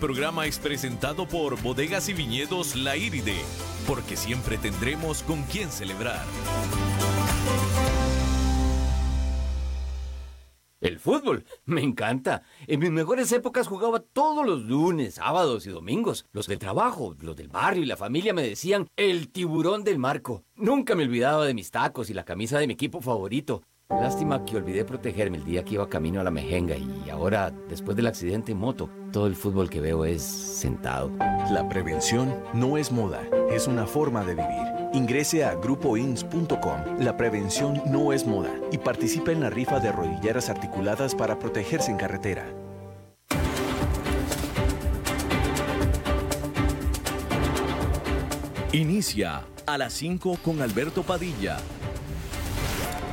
Programa es presentado por Bodegas y Viñedos La Iride, porque siempre tendremos con quién celebrar. El fútbol, me encanta. En mis mejores épocas jugaba todos los lunes, sábados y domingos. Los del trabajo, los del barrio y la familia me decían el tiburón del marco. Nunca me olvidaba de mis tacos y la camisa de mi equipo favorito. Lástima que olvidé protegerme el día que iba camino a la mejenga y ahora, después del accidente en moto, todo el fútbol que veo es sentado. La prevención no es moda, es una forma de vivir. Ingrese a grupoins.com. La prevención no es moda y participe en la rifa de rodilleras articuladas para protegerse en carretera. Inicia a las 5 con Alberto Padilla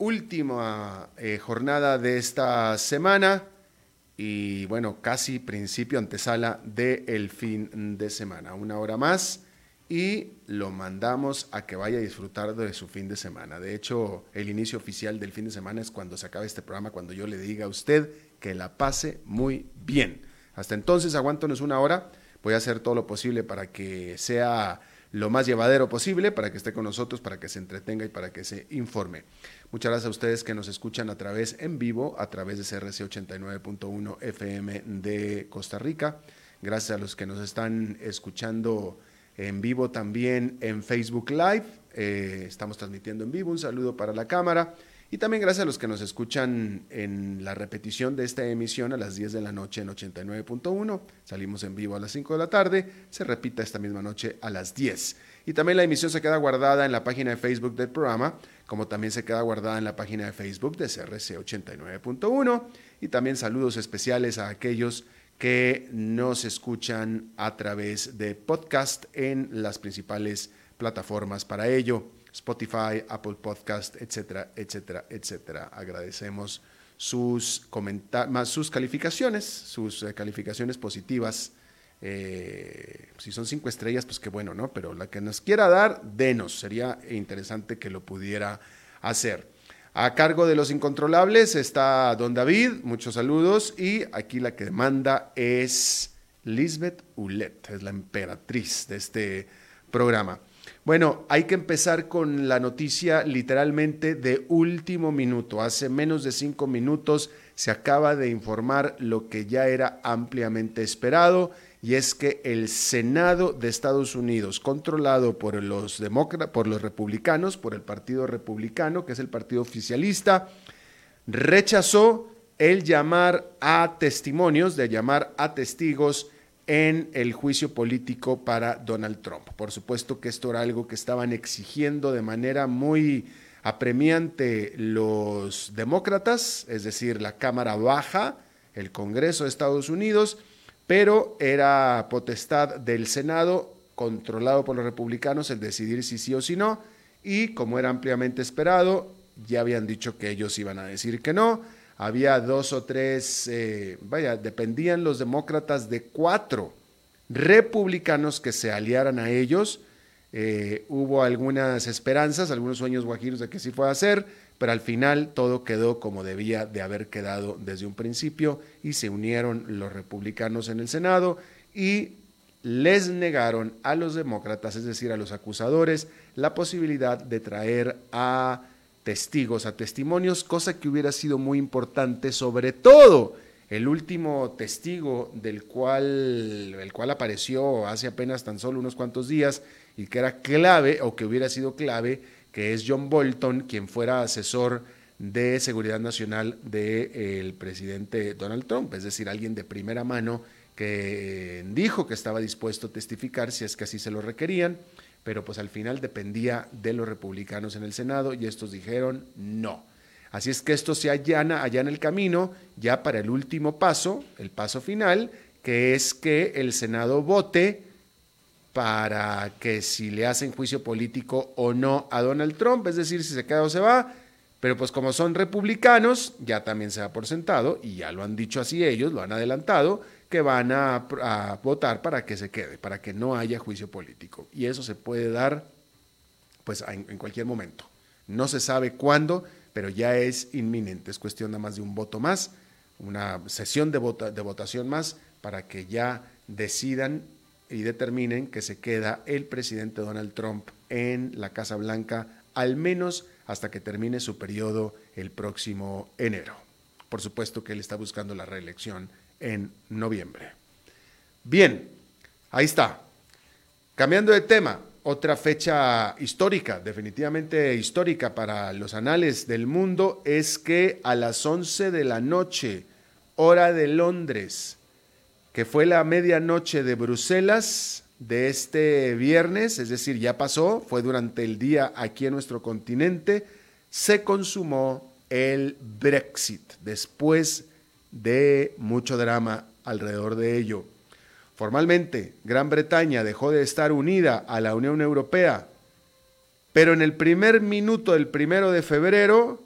última eh, jornada de esta semana y bueno, casi principio antesala del fin de semana. Una hora más y lo mandamos a que vaya a disfrutar de su fin de semana. De hecho, el inicio oficial del fin de semana es cuando se acabe este programa, cuando yo le diga a usted que la pase muy bien. Hasta entonces, aguántonos una hora. Voy a hacer todo lo posible para que sea lo más llevadero posible, para que esté con nosotros, para que se entretenga y para que se informe. Muchas gracias a ustedes que nos escuchan a través en vivo, a través de CRC 89.1 FM de Costa Rica. Gracias a los que nos están escuchando en vivo también en Facebook Live. Eh, estamos transmitiendo en vivo. Un saludo para la cámara. Y también gracias a los que nos escuchan en la repetición de esta emisión a las 10 de la noche en 89.1. Salimos en vivo a las 5 de la tarde. Se repita esta misma noche a las 10. Y también la emisión se queda guardada en la página de Facebook del programa, como también se queda guardada en la página de Facebook de CRC 89.1. Y también saludos especiales a aquellos que nos escuchan a través de podcast en las principales plataformas para ello. Spotify, Apple Podcast, etcétera, etcétera, etcétera. Agradecemos sus, más sus calificaciones, sus eh, calificaciones positivas. Eh, si son cinco estrellas, pues qué bueno, ¿no? Pero la que nos quiera dar, denos. Sería interesante que lo pudiera hacer. A cargo de los incontrolables está don David, muchos saludos. Y aquí la que manda es Lisbeth Ulet, es la emperatriz de este programa. Bueno, hay que empezar con la noticia literalmente de último minuto. Hace menos de cinco minutos se acaba de informar lo que ya era ampliamente esperado y es que el Senado de Estados Unidos, controlado por los, por los republicanos, por el Partido Republicano, que es el partido oficialista, rechazó el llamar a testimonios, de llamar a testigos en el juicio político para Donald Trump. Por supuesto que esto era algo que estaban exigiendo de manera muy apremiante los demócratas, es decir, la Cámara Baja, el Congreso de Estados Unidos, pero era potestad del Senado, controlado por los republicanos, el decidir si sí o si no, y como era ampliamente esperado, ya habían dicho que ellos iban a decir que no, había dos o tres, eh, vaya, dependían los demócratas de cuatro republicanos que se aliaran a ellos. Eh, hubo algunas esperanzas, algunos sueños guajiros de que sí fue a hacer, pero al final todo quedó como debía de haber quedado desde un principio y se unieron los republicanos en el Senado y les negaron a los demócratas, es decir, a los acusadores, la posibilidad de traer a testigos, a testimonios, cosa que hubiera sido muy importante, sobre todo el último testigo del cual, el cual apareció hace apenas tan solo unos cuantos días y que era clave o que hubiera sido clave, que es John Bolton, quien fuera asesor de seguridad nacional del presidente Donald Trump, es decir, alguien de primera mano que dijo que estaba dispuesto a testificar si es que así se lo requerían pero pues al final dependía de los republicanos en el Senado y estos dijeron no. Así es que esto se allana, allá en el camino ya para el último paso, el paso final, que es que el Senado vote para que si le hacen juicio político o no a Donald Trump, es decir, si se queda o se va, pero pues como son republicanos, ya también se da por sentado, y ya lo han dicho así ellos, lo han adelantado, que van a, votar para que se quede, para que no haya juicio político. Y eso se puede dar pues en, en cualquier momento. No se sabe cuándo, pero ya es inminente, es cuestión nada más de un voto más, una sesión de, de votación más, para que ya decidan y determinen que se queda el presidente Donald Trump en la Casa Blanca, al menos hasta que termine su periodo el próximo enero. Por supuesto que él está buscando la reelección en noviembre. Bien, ahí está. Cambiando de tema, otra fecha histórica, definitivamente histórica para los anales del mundo, es que a las 11 de la noche, hora de Londres, que fue la medianoche de Bruselas de este viernes, es decir, ya pasó, fue durante el día aquí en nuestro continente, se consumó el Brexit después de mucho drama alrededor de ello. Formalmente, Gran Bretaña dejó de estar unida a la Unión Europea, pero en el primer minuto del primero de febrero,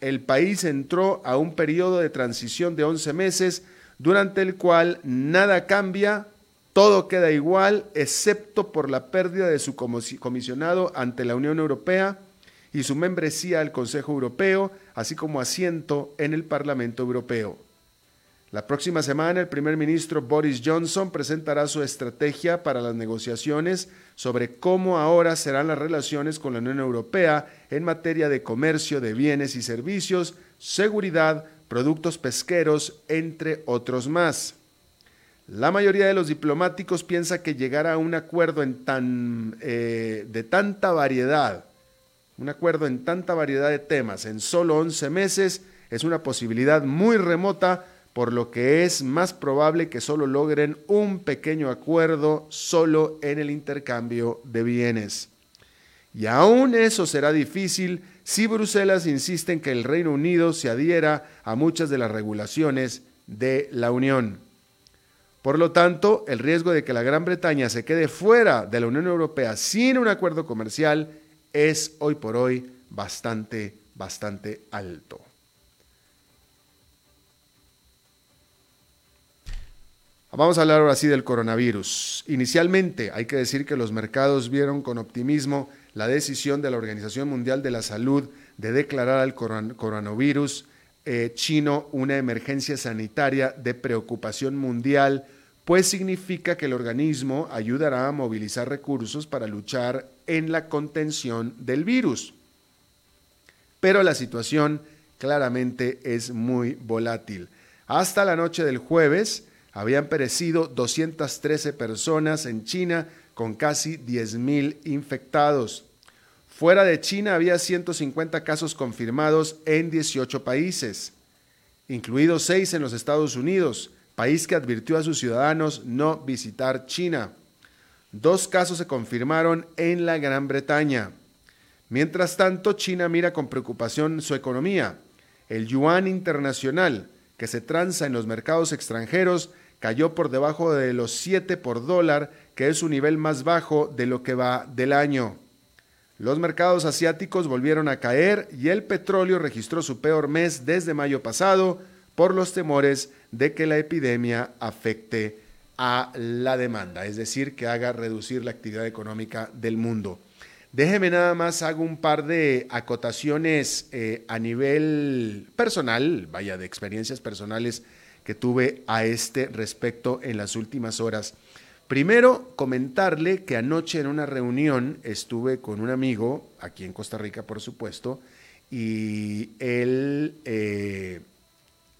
el país entró a un periodo de transición de 11 meses durante el cual nada cambia, todo queda igual, excepto por la pérdida de su comisionado ante la Unión Europea y su membresía al Consejo Europeo, así como asiento en el Parlamento Europeo. La próxima semana el primer ministro Boris Johnson presentará su estrategia para las negociaciones sobre cómo ahora serán las relaciones con la Unión Europea en materia de comercio de bienes y servicios, seguridad, productos pesqueros, entre otros más. La mayoría de los diplomáticos piensa que llegar a un acuerdo eh, de tanta variedad, un acuerdo en tanta variedad de temas en solo 11 meses es una posibilidad muy remota, por lo que es más probable que solo logren un pequeño acuerdo solo en el intercambio de bienes. Y aún eso será difícil si Bruselas insiste en que el Reino Unido se adhiera a muchas de las regulaciones de la Unión. Por lo tanto, el riesgo de que la Gran Bretaña se quede fuera de la Unión Europea sin un acuerdo comercial es hoy por hoy bastante, bastante alto. Vamos a hablar ahora sí del coronavirus. Inicialmente hay que decir que los mercados vieron con optimismo la decisión de la Organización Mundial de la Salud de declarar al coronavirus eh, chino una emergencia sanitaria de preocupación mundial, pues significa que el organismo ayudará a movilizar recursos para luchar en la contención del virus. Pero la situación claramente es muy volátil. Hasta la noche del jueves habían perecido 213 personas en China con casi 10.000 infectados. Fuera de China había 150 casos confirmados en 18 países, incluidos 6 en los Estados Unidos, país que advirtió a sus ciudadanos no visitar China. Dos casos se confirmaron en la Gran Bretaña. Mientras tanto, China mira con preocupación su economía. El yuan internacional, que se transa en los mercados extranjeros, cayó por debajo de los 7 por dólar, que es su nivel más bajo de lo que va del año. Los mercados asiáticos volvieron a caer y el petróleo registró su peor mes desde mayo pasado por los temores de que la epidemia afecte a la demanda, es decir, que haga reducir la actividad económica del mundo. Déjeme nada más, hago un par de acotaciones eh, a nivel personal, vaya, de experiencias personales que tuve a este respecto en las últimas horas. Primero, comentarle que anoche en una reunión estuve con un amigo, aquí en Costa Rica, por supuesto, y él eh,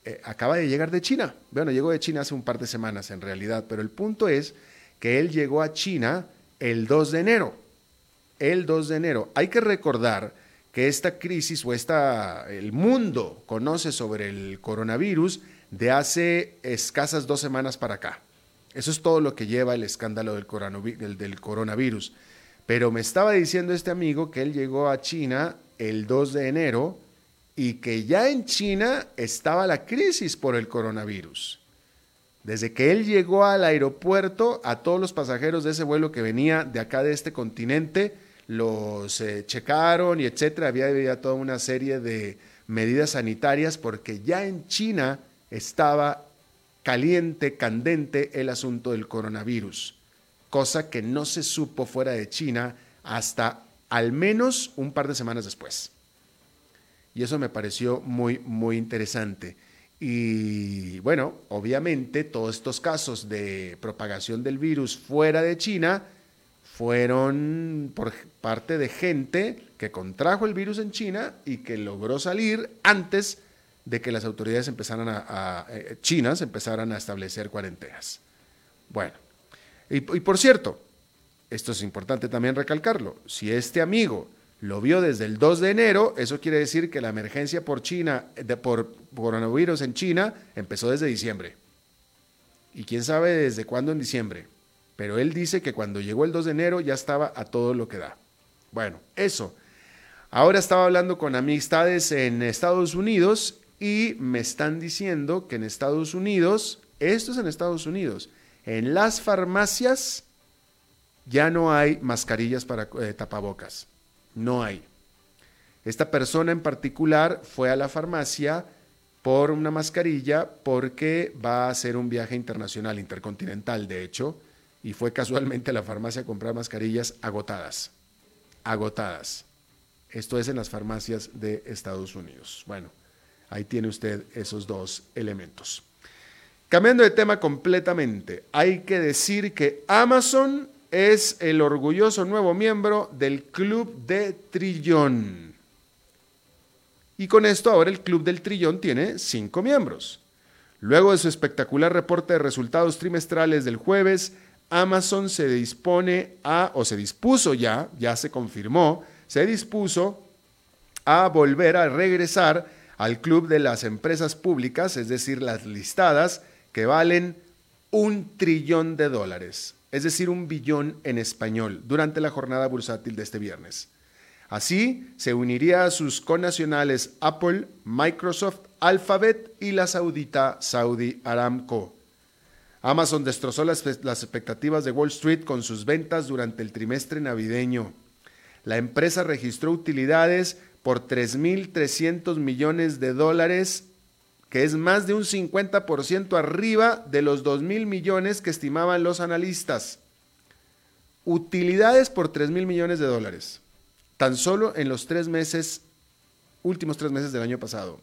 eh, acaba de llegar de China. Bueno, llegó de China hace un par de semanas en realidad, pero el punto es que él llegó a China el 2 de enero. El 2 de enero. Hay que recordar que esta crisis o esta, el mundo conoce sobre el coronavirus de hace escasas dos semanas para acá. Eso es todo lo que lleva el escándalo del, coronavirus. Pero me estaba diciendo este amigo que él llegó a China el 2 de enero y que ya en China estaba la crisis por el coronavirus. Desde que él llegó al aeropuerto, a todos los pasajeros de ese vuelo que venía de acá de este continente, los eh, checaron y etcétera. Había, había toda una serie de medidas sanitarias porque ya en China estaba caliente, candente el asunto del coronavirus, cosa que no se supo fuera de China hasta al menos un par de semanas después. Y eso me pareció muy, muy interesante. Y bueno, obviamente todos estos casos de propagación del virus fuera de China fueron por parte de gente que contrajo el virus en China y que logró salir antes de que las autoridades empezaran a, eh, chinas empezaran a establecer cuarentenas. Bueno, y, y por cierto, esto es importante también recalcarlo, si este amigo lo vio desde el 2 de enero, eso quiere decir que la emergencia por China, de, por coronavirus en China, empezó desde diciembre. Y quién sabe desde cuándo en diciembre. Pero él dice que cuando llegó el 2 de enero ya estaba a todo lo que da. Bueno, eso. Ahora estaba hablando con amistades en Estados Unidos y me están diciendo que en Estados Unidos, esto es en Estados Unidos, en las farmacias ya no hay mascarillas para eh, tapabocas. No hay. Esta persona en particular fue a la farmacia por una mascarilla porque va a hacer un viaje internacional, intercontinental, de hecho, y fue casualmente a la farmacia a comprar mascarillas agotadas. Agotadas. Esto es en las farmacias de Estados Unidos. Bueno, ahí tiene usted esos dos elementos. Cambiando de tema completamente, hay que decir que Amazon es el orgulloso nuevo miembro del Club de Trillón. Y con esto ahora el Club del Trillón tiene cinco miembros. Luego de su espectacular reporte de resultados trimestrales del jueves, Amazon se dispone a, o se dispuso ya, ya se confirmó, se dispuso a volver a regresar al club de las empresas públicas, es decir, las listadas, que valen un trillón de dólares es decir, un billón en español, durante la jornada bursátil de este viernes. Así, se uniría a sus connacionales Apple, Microsoft, Alphabet y la saudita Saudi Aramco. Amazon destrozó las, las, expectativas de Wall Street con sus ventas durante el trimestre navideño. La empresa registró utilidades por 3.300 millones de dólares que es más de un 50% arriba de los 2 mil millones que estimaban los analistas. Utilidades por 3 mil millones de dólares, tan solo en los tres meses, últimos tres meses del año pasado.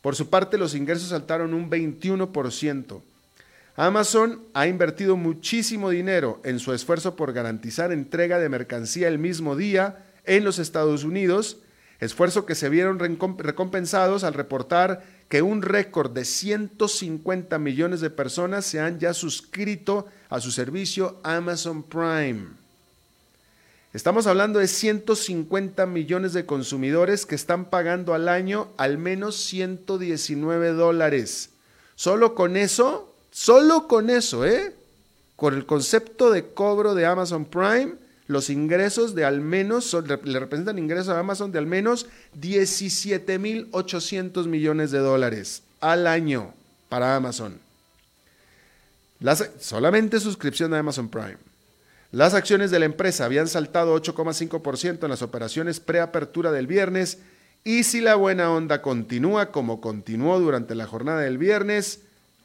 Por su parte, los ingresos saltaron un 21%. Amazon ha invertido muchísimo dinero en su esfuerzo por garantizar entrega de mercancía el mismo día en los Estados Unidos esfuerzo que se vieron recompensados al reportar que un récord de 150 millones de personas se han ya suscrito a su servicio Amazon Prime. Estamos hablando de 150 millones de consumidores que están pagando al año al menos 119 dólares. Solo con eso, solo con eso, ¿eh? Con el concepto de cobro de Amazon Prime, los ingresos de al menos, le representan ingresos a Amazon de al menos 17.800 millones de dólares al año para Amazon. solamente suscripción a Amazon Prime. Las acciones de la empresa habían saltado 8,5% en las operaciones preapertura del viernes y si la buena onda continúa como continuó durante la jornada del viernes,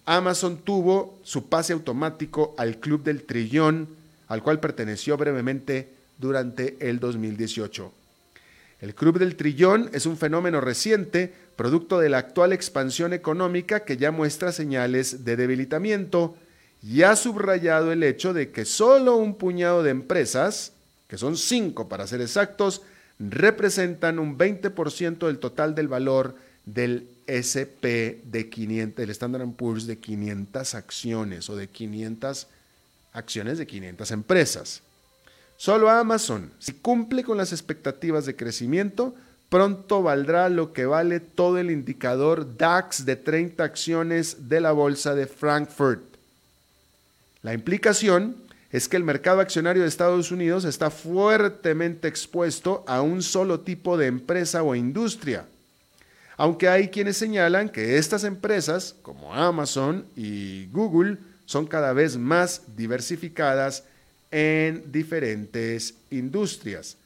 Amazon tuvo su pase automático al club del trillón al cual perteneció brevemente durante el 2018. El Club del Trillón es un fenómeno reciente, producto de la actual expansión económica que ya muestra señales de debilitamiento y ha subrayado el hecho de que solo un puñado de empresas, que son cinco para ser exactos, representan un 20% del total del valor del SP de 500, el Standard Poor's de 500 acciones o de 500 acciones de 500 empresas. Solo Amazon, si cumple con las expectativas de crecimiento, pronto valdrá lo que vale todo el indicador DAX de 30 acciones de la bolsa de Frankfurt. La implicación es que el mercado accionario de Estados Unidos está fuertemente expuesto a un solo tipo de empresa o industria. Aunque hay quienes señalan que estas empresas, como Amazon y Google, son cada vez más diversificadas en diferentes industrias.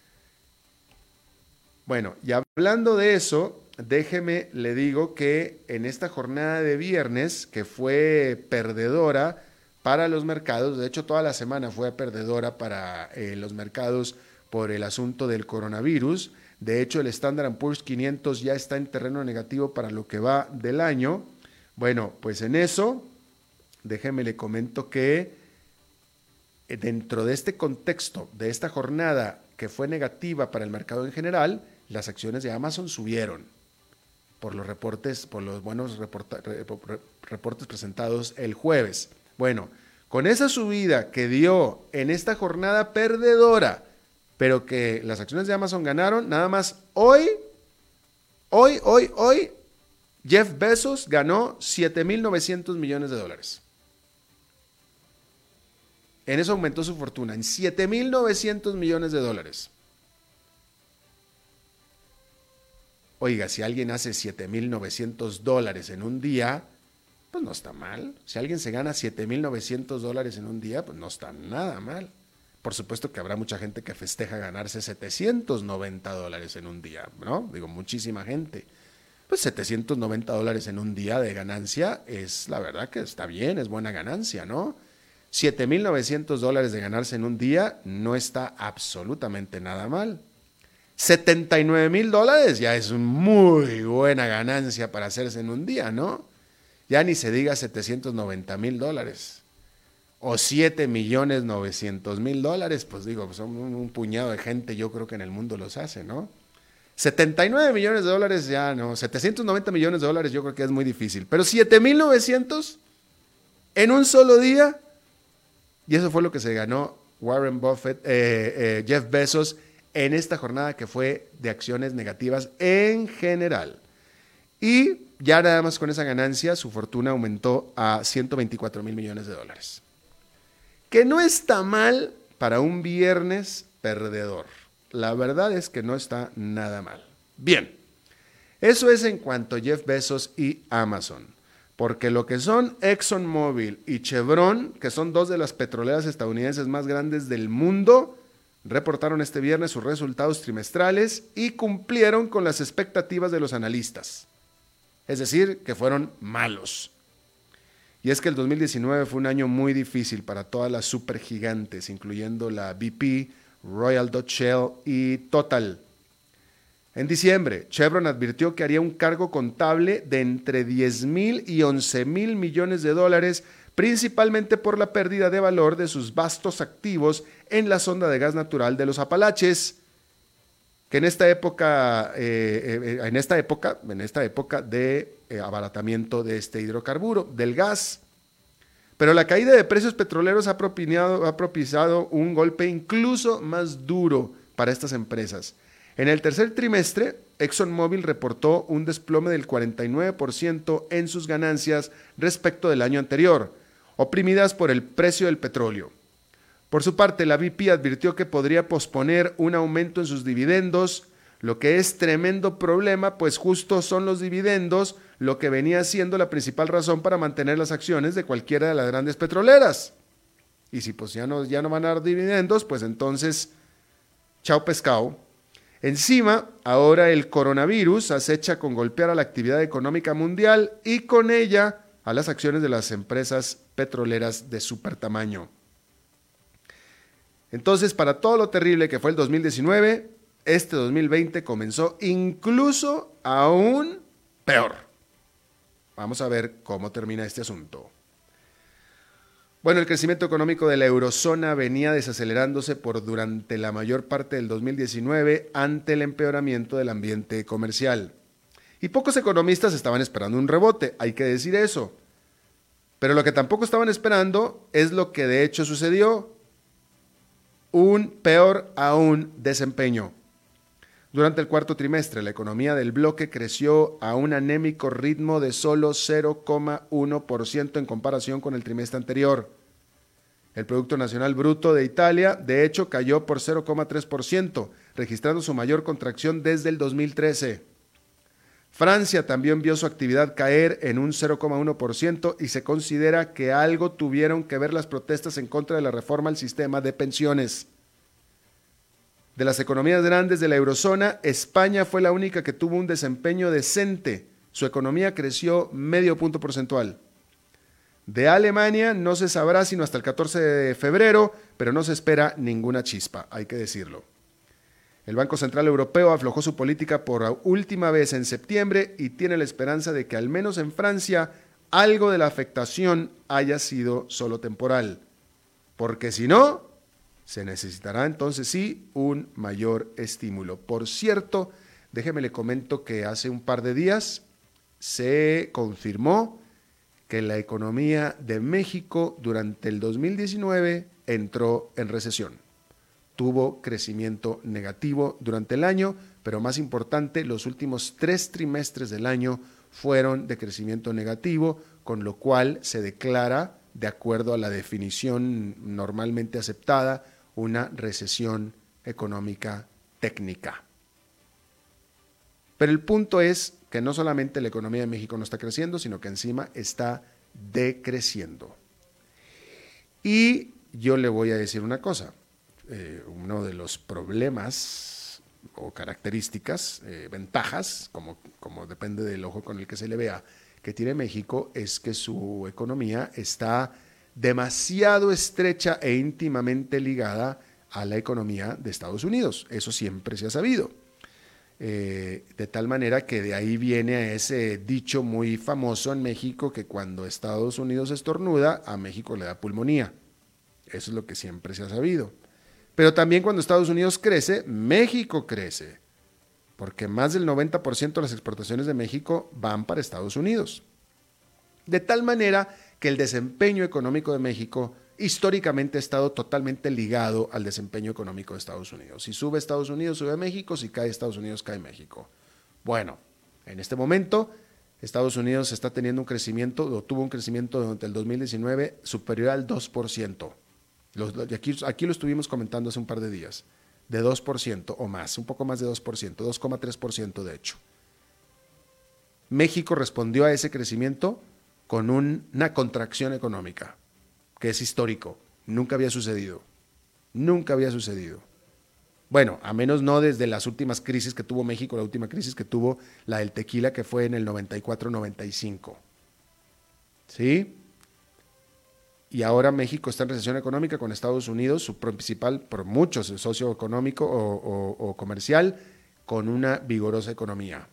Bueno, y hablando de eso, déjeme, le digo que en esta jornada de viernes, que fue perdedora para los mercados, de hecho toda la semana fue perdedora para eh, los mercados por el asunto del coronavirus, de hecho el Standard Poor's 500 ya está en terreno negativo para lo que va del año. Bueno, pues en eso, déjeme le comento que eh, dentro de este contexto, de esta jornada que fue negativa para el mercado en general, las acciones de Amazon subieron por los reportes, por los buenos reportes presentados el jueves. Bueno, con esa subida que dio en esta jornada perdedora, pero que las acciones de Amazon ganaron, nada más hoy, hoy, hoy, hoy, Jeff Bezos ganó 7.900 millones de dólares. En eso aumentó su fortuna, en 7.900 millones de dólares. Oiga, si alguien hace 7.900 dólares en un día, pues no está mal. Si alguien se gana 7.900 dólares en un día, pues no está nada mal. Por supuesto que habrá mucha gente que festeja ganarse 790 dólares en un día, ¿no? Digo, muchísima gente. Pues 790 dólares en un día de ganancia es la verdad que está bien, es buena ganancia, ¿no? 7.900 dólares de ganarse en un día no está absolutamente nada mal. 79 mil dólares ya es muy buena ganancia para hacerse en un día, ¿no? Ya ni se diga 790 mil dólares. O 7 millones 900 mil dólares, pues digo, son un, puñado de gente, yo creo que en el mundo los hace, ¿no? 79 millones de dólares ya no, 790 millones de dólares yo creo que es muy difícil, pero 7.900 en un solo día, y eso fue lo que se ganó Warren Buffett, eh, eh, Jeff Bezos en esta jornada que fue de acciones negativas en general. Y ya nada más con esa ganancia, su fortuna aumentó a 124 mil millones de dólares. Que no está mal para un viernes perdedor. La verdad es que no está nada mal. Bien, eso es en cuanto a Jeff Bezos y Amazon. Porque lo que son ExxonMobil y Chevron, que son dos de las petroleras estadounidenses más grandes del mundo, reportaron este viernes sus resultados trimestrales y cumplieron con las expectativas de los analistas. Es decir, que fueron malos. Y es que el 2019 fue un año muy difícil para todas las supergigantes, incluyendo la BP, Royal Dutch Shell y Total. En diciembre, Chevron advirtió que haría un cargo contable de entre 10 mil y 11 mil millones de dólares principalmente por la pérdida de valor de sus vastos activos en la sonda de gas natural de los Apalaches, que en esta época, eh, eh, en esta época, en esta época de eh, abaratamiento de este hidrocarburo, del gas. Pero la caída de precios petroleros ha, ha propiciado un golpe incluso más duro para estas empresas. En el tercer trimestre, ExxonMobil reportó un desplome del 49% en sus ganancias respecto del año anterior, oprimidas por el precio del petróleo. Por su parte, la BP advirtió que podría posponer un aumento en sus dividendos, lo que es tremendo problema, pues justo son los dividendos lo que venía siendo la principal razón para mantener las acciones de cualquiera de las grandes petroleras. Y si pues ya no, ya no van a dar dividendos, pues entonces, chao pescado. Encima, ahora el coronavirus acecha con golpear a la actividad económica mundial y con ella a las acciones de las empresas petroleras de super tamaño. Entonces, para todo lo terrible que fue el 2019, este 2020 comenzó incluso aún peor. Vamos a ver cómo termina este asunto. Bueno, el crecimiento económico de la eurozona venía desacelerándose por durante la mayor parte del 2019 ante el empeoramiento del ambiente comercial. Y pocos economistas estaban esperando un rebote, hay que decir eso. Pero lo que tampoco estaban esperando es lo que de hecho sucedió, un peor aún desempeño. Durante el cuarto trimestre, la economía del bloque creció a un anémico ritmo de solo 0,1% en comparación con el trimestre anterior. El Producto Nacional Bruto de Italia, de hecho, cayó por 0,3%, registrando su mayor contracción desde el 2013. Francia también vio su actividad caer en un 0,1% y se considera que algo tuvieron que ver las protestas en contra de la reforma al sistema de pensiones. De las economías grandes de la eurozona, España fue la única que tuvo un desempeño decente. Su economía creció medio punto porcentual. De Alemania no se sabrá sino hasta el 14 de febrero, pero no se espera ninguna chispa, hay que decirlo. El Banco Central Europeo aflojó su política por última vez en septiembre y tiene la esperanza de que al menos en Francia algo de la afectación haya sido solo temporal. Porque si no, se necesitará entonces sí un mayor estímulo. Por cierto, déjeme le comento que hace un par de días se confirmó que la economía de México durante el 2019 entró en recesión. Tuvo crecimiento negativo durante el año, pero más importante, los últimos tres trimestres del año fueron de crecimiento negativo, con lo cual se declara, de acuerdo a la definición normalmente aceptada, una recesión económica técnica. Pero el punto es que no solamente la economía de México no está creciendo, sino que encima está decreciendo. Y yo le voy a decir una cosa, eh, uno de los problemas o características, eh, ventajas, como, como depende del ojo con el que se le vea, que tiene México es que su economía está demasiado estrecha e íntimamente ligada a la economía de Estados Unidos. Eso siempre se ha sabido. Eh, de tal manera que de ahí viene ese dicho muy famoso en México que cuando Estados Unidos estornuda, a México le da pulmonía. Eso es lo que siempre se ha sabido. Pero también cuando Estados Unidos crece, México crece. Porque más del 90% de las exportaciones de México van para Estados Unidos. De tal manera que el desempeño económico de México históricamente ha estado totalmente ligado al desempeño económico de Estados Unidos. Si sube Estados Unidos, sube México, si cae Estados Unidos, cae México. Bueno, en este momento Estados Unidos está teniendo un crecimiento, o tuvo un crecimiento durante el 2019 superior al 2%. aquí, aquí lo estuvimos comentando hace un par de días, de 2% o más, un poco más de 2%, 2,3% de hecho. México respondió a ese crecimiento con una contracción económica, que es histórico. Nunca había sucedido. Nunca había sucedido. Bueno, a menos no desde las últimas crisis que tuvo México, la última crisis que tuvo la del tequila, que fue en el 94-95. ¿Sí? Y ahora México está en recesión económica con Estados Unidos, su principal, por muchos, socio económico o comercial, con una vigorosa economía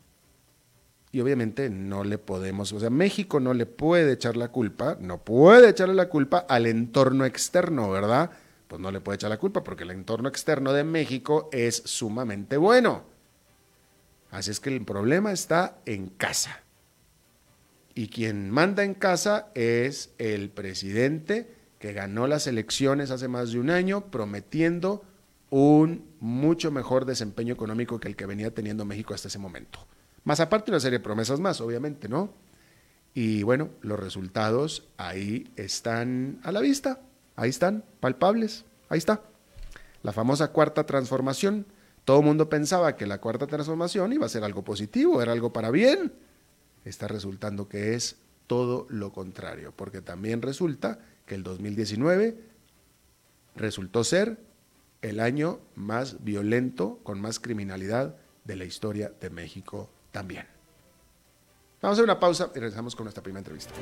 y obviamente no le podemos, o sea, México no le puede echar la culpa, no puede echarle la culpa al entorno externo, ¿verdad? Pues no le puede echar la culpa porque el entorno externo de México es sumamente bueno. Así es que el problema está en casa. Y quien manda en casa es el presidente que ganó las elecciones hace más de un año prometiendo un mucho mejor desempeño económico que el que venía teniendo México hasta ese momento. Más aparte una serie de promesas más, obviamente, ¿no? Y bueno, los resultados ahí están a la vista, ahí están, palpables, ahí está. La famosa cuarta transformación. Todo el mundo pensaba que la cuarta transformación iba a ser algo positivo, era algo para bien. Está resultando que es todo lo contrario, porque también resulta que el 2019 resultó ser el año más violento, con más criminalidad de la historia de México también. Vamos a hacer una pausa y regresamos con nuestra primera entrevista.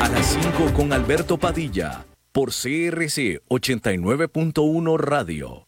A las 5 con Alberto Padilla, por CRC 89.1 Radio.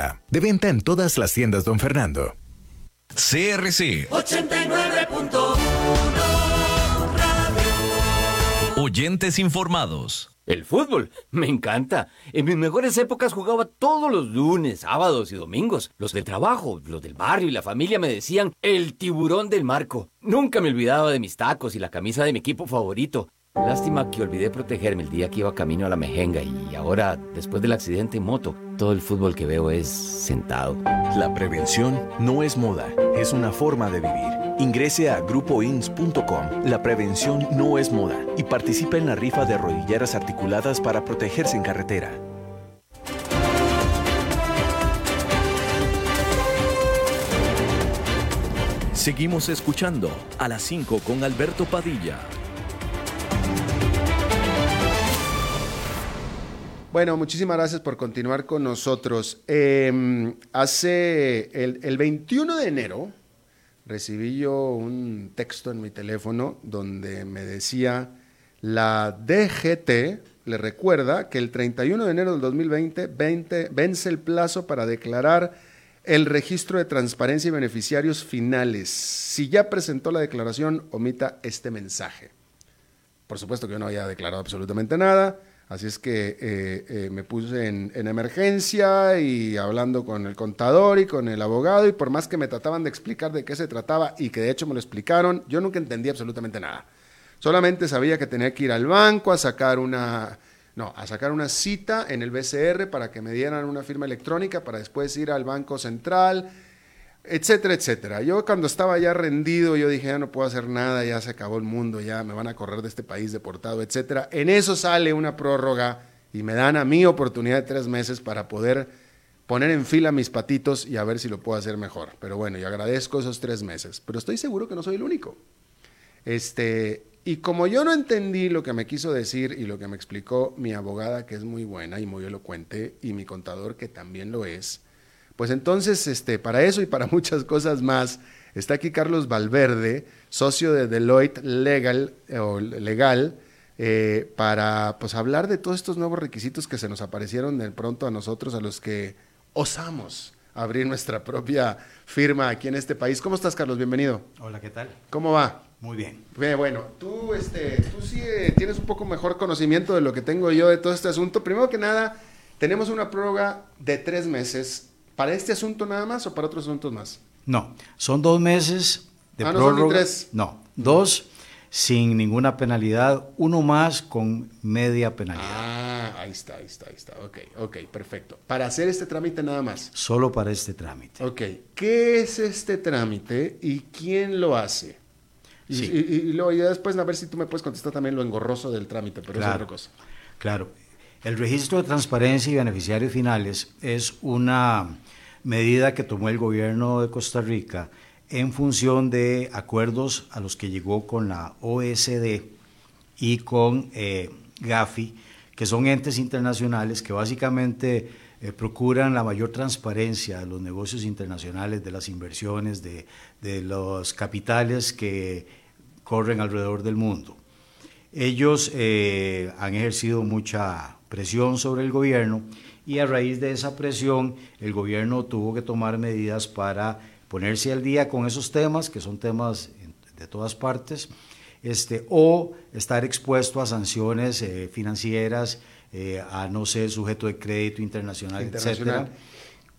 De venta en todas las tiendas, don Fernando. CRC 89.1 Oyentes informados. El fútbol, me encanta. En mis mejores épocas jugaba todos los lunes, sábados y domingos. Los del trabajo, los del barrio y la familia me decían el tiburón del marco. Nunca me olvidaba de mis tacos y la camisa de mi equipo favorito. Lástima que olvidé protegerme el día que iba camino a la mejenga y ahora, después del accidente en moto, todo el fútbol que veo es sentado. La prevención no es moda, es una forma de vivir. Ingrese a grupoins.com. La prevención no es moda y participe en la rifa de rodilleras articuladas para protegerse en carretera. Seguimos escuchando a las 5 con Alberto Padilla. Bueno, muchísimas gracias por continuar con nosotros. Em, hace el, el 21 de enero recibí yo un texto en mi teléfono donde me decía, la DGT le recuerda que el 31 de enero del 2020 vence el plazo para declarar el registro de transparencia y beneficiarios finales. Si ya presentó la declaración, omita este mensaje. Por supuesto que yo no había declarado absolutamente nada Así es que eh, eh, me puse en, emergencia y hablando con el contador y con el abogado y por más que me trataban de explicar de qué se trataba y que de hecho me lo explicaron, yo nunca entendí absolutamente nada. Solamente sabía que tenía que ir al banco a sacar una, no, a sacar una cita en el BCR para que me dieran una firma electrónica para después ir al Banco Central etcétera, etcétera. Yo cuando estaba ya rendido, yo dije, ya no puedo hacer nada, ya se acabó el mundo, ya me van a correr de este país deportado, etcétera. En eso sale una prórroga y me dan a mí oportunidad de tres meses para poder poner en fila mis patitos y a ver si lo puedo hacer mejor. Pero bueno, yo agradezco esos tres meses, pero estoy seguro que no soy el único. Este, y como yo no entendí lo que me quiso decir y lo que me explicó mi abogada, que es muy buena y muy elocuente, y mi contador, que también lo es, pues entonces, este, para eso y para muchas cosas más, está aquí Carlos Valverde, socio de Deloitte Legal, o Legal eh, para pues, hablar de todos estos nuevos requisitos que se nos aparecieron de pronto a nosotros, a los que osamos abrir nuestra propia firma aquí en este país. ¿Cómo estás, Carlos? Bienvenido. Hola, ¿qué tal? ¿Cómo va? Muy bien. Bueno, tú, este, tú sí eh, tienes un poco mejor conocimiento de lo que tengo yo de todo este asunto. Primero que nada, tenemos una prórroga de tres meses ¿Para este asunto nada más o para otros asuntos más? No, son dos meses de ah, prórroga. No, son tres. no, dos sin ninguna penalidad, uno más con media penalidad. Ah, ahí está, ahí está, ahí está. Ok, ok, perfecto. Para hacer este trámite nada más. Solo para este trámite. Ok, ¿qué es este trámite y quién lo hace? Sí. y, y luego ya después a ver si tú me puedes contestar también lo engorroso del trámite, pero es Claro. otra cosa. Claro. El registro de transparencia y beneficiarios finales es una medida que tomó el gobierno de Costa Rica en función de acuerdos a los que llegó con la OSD y con eh, GAFI, que son entes internacionales que básicamente eh, procuran la mayor transparencia de los negocios internacionales, de las inversiones, de, los capitales que corren alrededor del mundo. Ellos eh, han ejercido mucha presión sobre el gobierno y a raíz de esa presión el gobierno tuvo que tomar medidas para ponerse al día con esos temas, que son temas de todas partes, este, o estar expuesto a sanciones eh, financieras, eh, a no ser sujeto de crédito internacional, Internacional.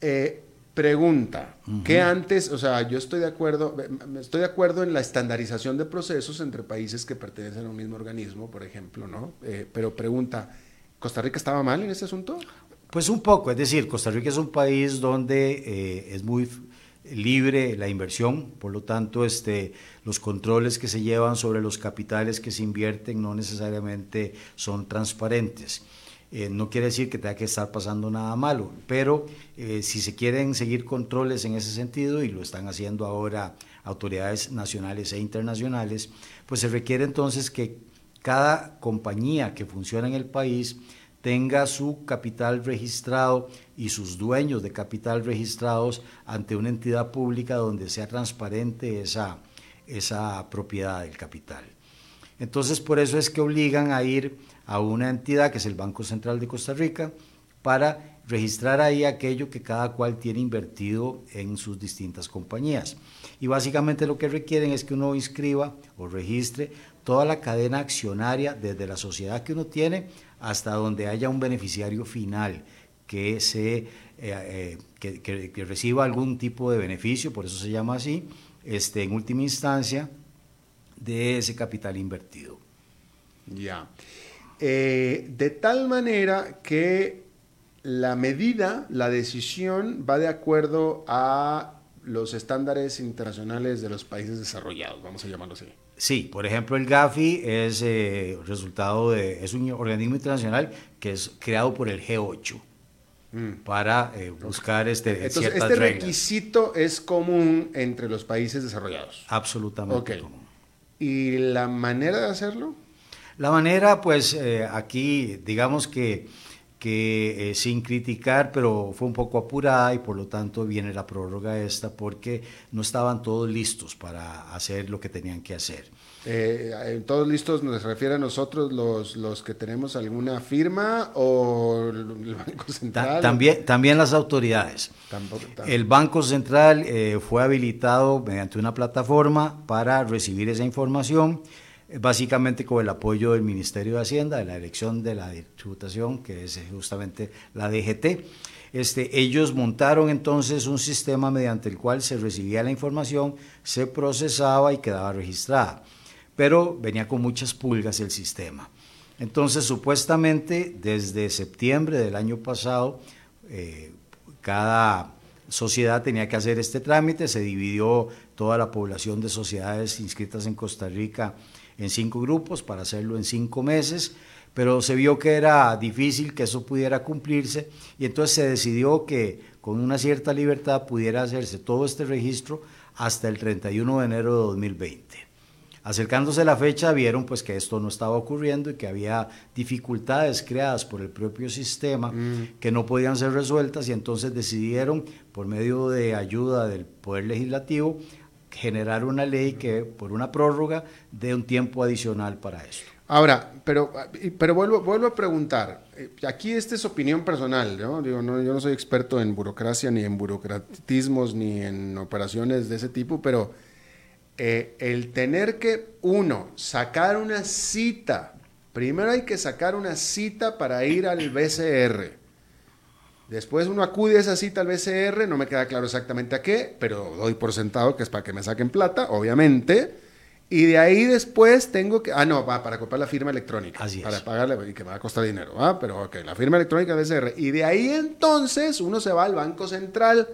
Eh, pregunta, ¿qué antes, o sea, yo estoy de acuerdo, estoy de acuerdo en la estandarización de procesos entre países que pertenecen a un mismo organismo, por ejemplo, ¿no? Pero pregunta, ¿Costa Rica estaba mal en ese asunto? Pues un poco, es decir, Costa Rica es un país donde eh, es muy libre la inversión, por lo tanto, este, los controles que se llevan sobre los capitales que se invierten no necesariamente son transparentes. Eh, no quiere decir que tenga que estar pasando nada malo, pero eh, si se quieren seguir controles en ese sentido, y lo están haciendo ahora autoridades nacionales e internacionales, pues se requiere entonces que cada compañía que funciona en el país tenga su capital registrado y sus dueños de capital registrados ante una entidad pública donde sea transparente esa, esa propiedad del capital. Entonces, por eso es que obligan a ir a una entidad que es el Banco Central de Costa Rica, para registrar ahí aquello que cada cual tiene invertido en sus distintas compañías. Y básicamente lo que requieren es que uno inscriba o registre toda la cadena accionaria desde la sociedad que uno tiene hasta donde haya un beneficiario final que, se, eh, eh, que, reciba algún tipo de beneficio, por eso se llama así, este, en última instancia, de ese capital invertido. Ya. Eh, de tal manera que la medida, la decisión va de acuerdo a los estándares internacionales de los países desarrollados, vamos a llamarlo así. Sí, por ejemplo, el GAFI es eh, resultado de, es un organismo internacional que es creado por el G8 mm. para eh, buscar este, Entonces, este requisito es común entre los países desarrollados. Absolutamente común. ¿Y la manera de hacerlo? La manera, pues eh, aquí digamos que que eh, sin criticar, pero fue un poco apurada y por lo tanto viene la prórroga esta porque no estaban todos listos para hacer lo que tenían que hacer. Eh, ¿Todos listos nos refiere a nosotros los, los que tenemos alguna firma o el Banco Central? también, también las autoridades. El Banco Central eh, fue habilitado mediante una plataforma para recibir esa información básicamente con el apoyo del Ministerio de Hacienda, de la Dirección de la Tributación, que es justamente la DGT. Este, ellos montaron entonces un sistema mediante el cual se recibía la información, se procesaba y quedaba registrada, pero venía con muchas pulgas el sistema. Entonces, supuestamente, desde septiembre del año pasado, eh, cada sociedad tenía que hacer este trámite, se dividió toda la población de sociedades inscritas en Costa Rica en cinco grupos para hacerlo en cinco meses, pero se vio que era difícil que eso pudiera cumplirse y entonces se decidió que con una cierta libertad pudiera hacerse todo este registro hasta el 31 de enero de 2020. Acercándose la fecha vieron pues que esto no estaba ocurriendo y que había dificultades creadas por el propio sistema mm. que no podían ser resueltas y entonces decidieron por medio de ayuda del Poder Legislativo generar una ley que por una prórroga dé un tiempo adicional para esto. Ahora, pero, pero vuelvo, vuelvo a preguntar, eh, aquí esta es opinión personal, ¿no? Digo, no, yo no soy experto en burocracia, ni en burocratismos, ni en operaciones de ese tipo, pero eh, el tener que, uno, sacar una cita, primero hay que sacar una cita para ir al BCR. Después uno acude a esa cita al BCR, no me queda claro exactamente a qué, pero doy por sentado que es para que me saquen plata, obviamente. Y de ahí después tengo que. Ah, no, va para comprar la firma electrónica. Así Para pagarle, y que me va a costar dinero. ¿va? Pero ok, la firma electrónica del BCR. Y de ahí entonces uno se va al Banco Central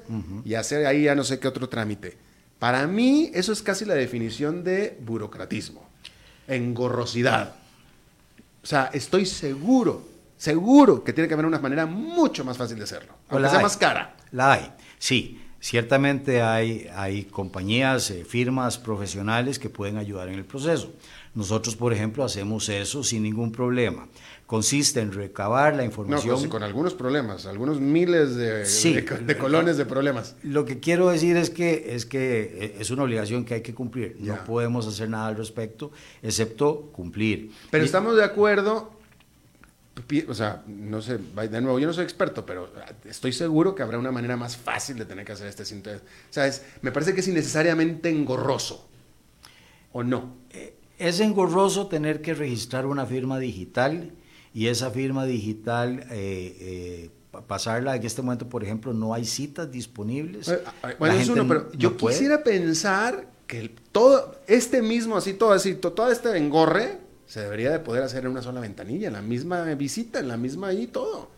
y hace ahí ya no sé qué otro trámite. Para mí, eso es casi la definición de burocratismo, engorrosidad. O sea, estoy seguro Seguro que tiene que haber una manera mucho más fácil de hacerlo, aunque sea más cara. La hay, sí. Ciertamente hay, hay compañías, eh, firmas profesionales que pueden ayudar en el proceso. Nosotros, por ejemplo, hacemos eso sin ningún problema. Consiste en recabar la información. No, pues, con algunos problemas, algunos miles de, de, colones de problemas. Lo que quiero decir es que es, que eh, es una obligación que hay que cumplir. No podemos hacer nada al respecto, excepto cumplir. Pero estamos de acuerdo o sea, no sé, de nuevo, yo no soy experto, pero estoy seguro que habrá una manera más fácil de tener que hacer este síntoma. O sea, me parece que es innecesariamente engorroso. ¿O no? Eh, es engorroso tener que registrar una firma digital y esa firma digital eh, eh, pasarla en este momento, por ejemplo, no hay citas disponibles. Bueno, es uno, pero yo quisiera pensar que todo, este mismo, así, todo así, todo este engorre se debería de poder hacer en una sola ventanilla, en la misma visita, en la misma ahí, todo.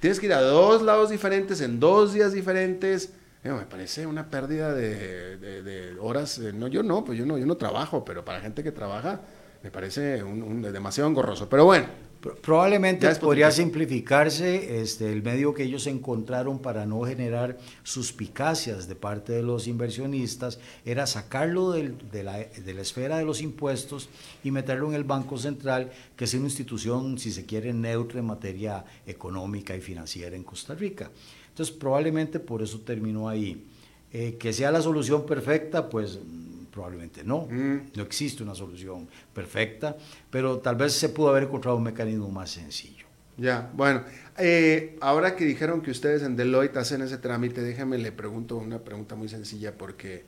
Tienes que ir a dos lados diferentes, en dos días diferentes. me parece una pérdida de, horas. Eh, no, yo no, pues yo no, yo no trabajo, pero para gente que trabaja, me parece un, demasiado engorroso. Pero bueno. Probablemente podría simplificarse este, el medio que ellos encontraron para no generar suspicacias de parte de los inversionistas, era sacarlo de, la, de, la, esfera de los impuestos y meterlo en el Banco Central, que es una institución, si se quiere, neutra en materia económica y financiera en Costa Rica. Entonces, probablemente por eso terminó ahí. Eh, que sea la solución perfecta, pues Probablemente no, mm. no existe una solución perfecta, pero tal vez se pudo haber encontrado un mecanismo más sencillo. Ya, bueno. Eh, ahora que dijeron que ustedes en Deloitte hacen ese trámite, déjame le pregunto una pregunta muy sencilla porque,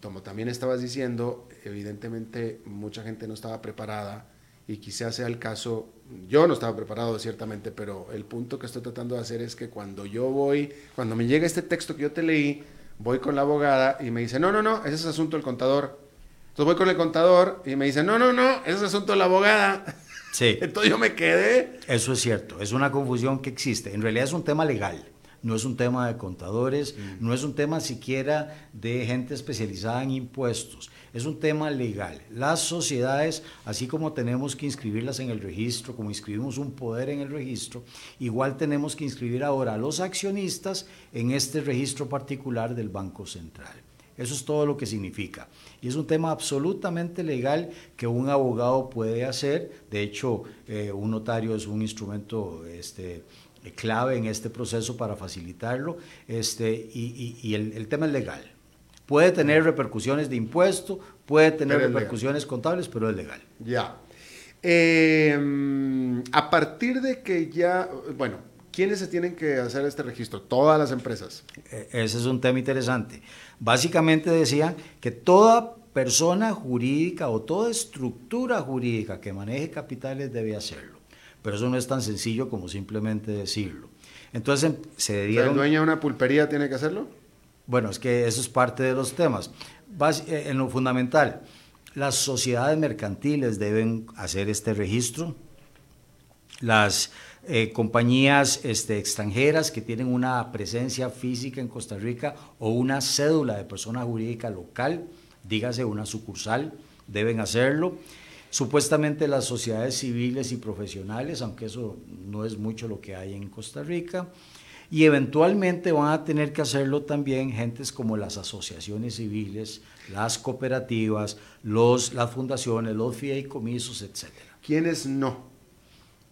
como también estabas diciendo, evidentemente mucha gente no estaba preparada y quizás sea el caso, yo no estaba preparado ciertamente, pero el punto que estoy tratando de hacer es que cuando yo voy, cuando me llega este texto que yo te leí, voy con la abogada y me dice, no, no, no, ese es asunto del contador. Entonces voy con el contador y me dice, no, no, no, ese es asunto de la abogada. Sí. Entonces yo me quedé. Eso es cierto, es una confusión que existe. En realidad es un tema legal, no es un tema de contadores, mm. no es un tema siquiera de gente especializada en impuestos, es un tema legal. Las sociedades, así como tenemos que inscribirlas en el registro, como inscribimos un poder en el registro, igual tenemos que inscribir ahora a los accionistas en este registro particular del Banco Central. Eso es todo lo que significa. Y es un tema absolutamente legal que un abogado puede hacer. De hecho, eh, un notario es un instrumento este, clave en este proceso para facilitarlo. Este, y, el, tema es legal. Puede tener repercusiones de impuesto, puede tener repercusiones contables, pero es legal. Ya. Em, a partir de que ya, bueno, ¿quiénes se tienen que hacer este registro? Todas las empresas. E, ese es un tema interesante. Básicamente decían que toda persona jurídica o toda estructura jurídica que maneje capitales debe hacerlo. Pero eso no es tan sencillo como simplemente decirlo. Entonces se dieron... ¿El dueño de una pulpería tiene que hacerlo? Bueno, es que eso es parte de los temas. Eh, en lo fundamental, las sociedades mercantiles deben hacer este registro. Las eh, compañías este, extranjeras que tienen una presencia física en Costa Rica o una cédula de persona jurídica local, dígase una sucursal, deben hacerlo. Supuestamente las sociedades civiles y profesionales, aunque eso no es mucho lo que hay en Costa Rica, y eventualmente van a tener que hacerlo también gentes como las asociaciones civiles, las cooperativas, los, las fundaciones, los fideicomisos, etc. ¿Quiénes no?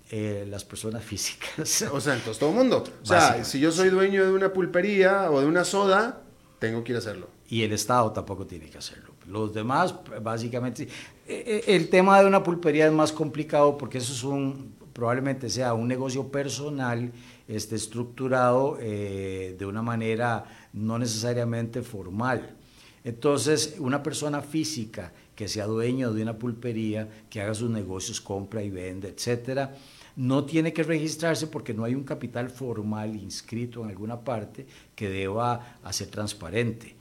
Eh, las personas físicas. O sea, entonces todo el mundo. O sea, si yo soy dueño de una pulpería o de una soda, tengo que ir a hacerlo. Y el Estado tampoco tiene que hacerlo. Los demás, básicamente, eh, eh, el tema de una pulpería es más complicado porque eso es un, probablemente sea un negocio personal este, estructurado de una manera no necesariamente formal. Entonces, una persona física que sea dueño de una pulpería, que haga sus negocios, compra y vende, etcétera, no tiene que registrarse porque no hay un capital formal inscrito en alguna parte que deba hacer transparente.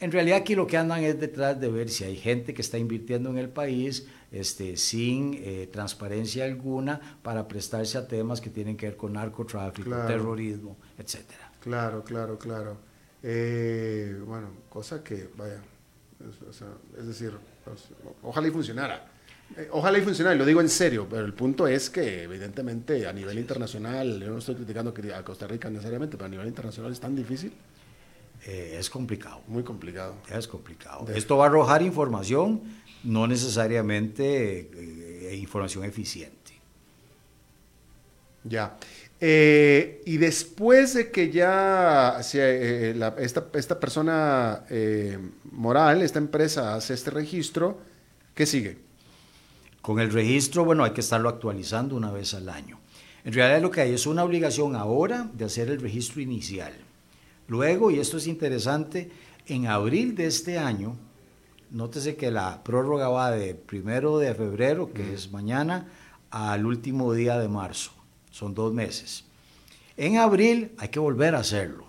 En realidad aquí lo que andan es detrás de ver si hay gente que está invirtiendo en el país este, sin eh, transparencia alguna para prestarse a temas que tienen que ver con narcotráfico, terrorismo, etc. Claro, claro, claro. Eh, bueno, cosa que, vaya, es, decir, pues, ojalá y funcionara. Eh, ojalá y funcione, lo digo en serio, pero el punto es que evidentemente a nivel internacional, yo no estoy criticando a Costa Rica necesariamente, pero a nivel internacional es tan difícil. Eh, es complicado. Muy complicado. Es complicado. Esto va a arrojar información, no necesariamente eh, información eficiente. Ya. y después de que ya esta, esta, persona moral, esta empresa hace este registro, ¿qué sigue? Con el registro, bueno, hay que estarlo actualizando una vez al año. En realidad lo que hay es una obligación ahora de hacer el registro inicial. Luego, y esto es interesante, en abril de este año, nótese que la prórroga va de primero de febrero, que es mañana, al último día de marzo. Son dos meses. En abril hay que volver a hacerlo,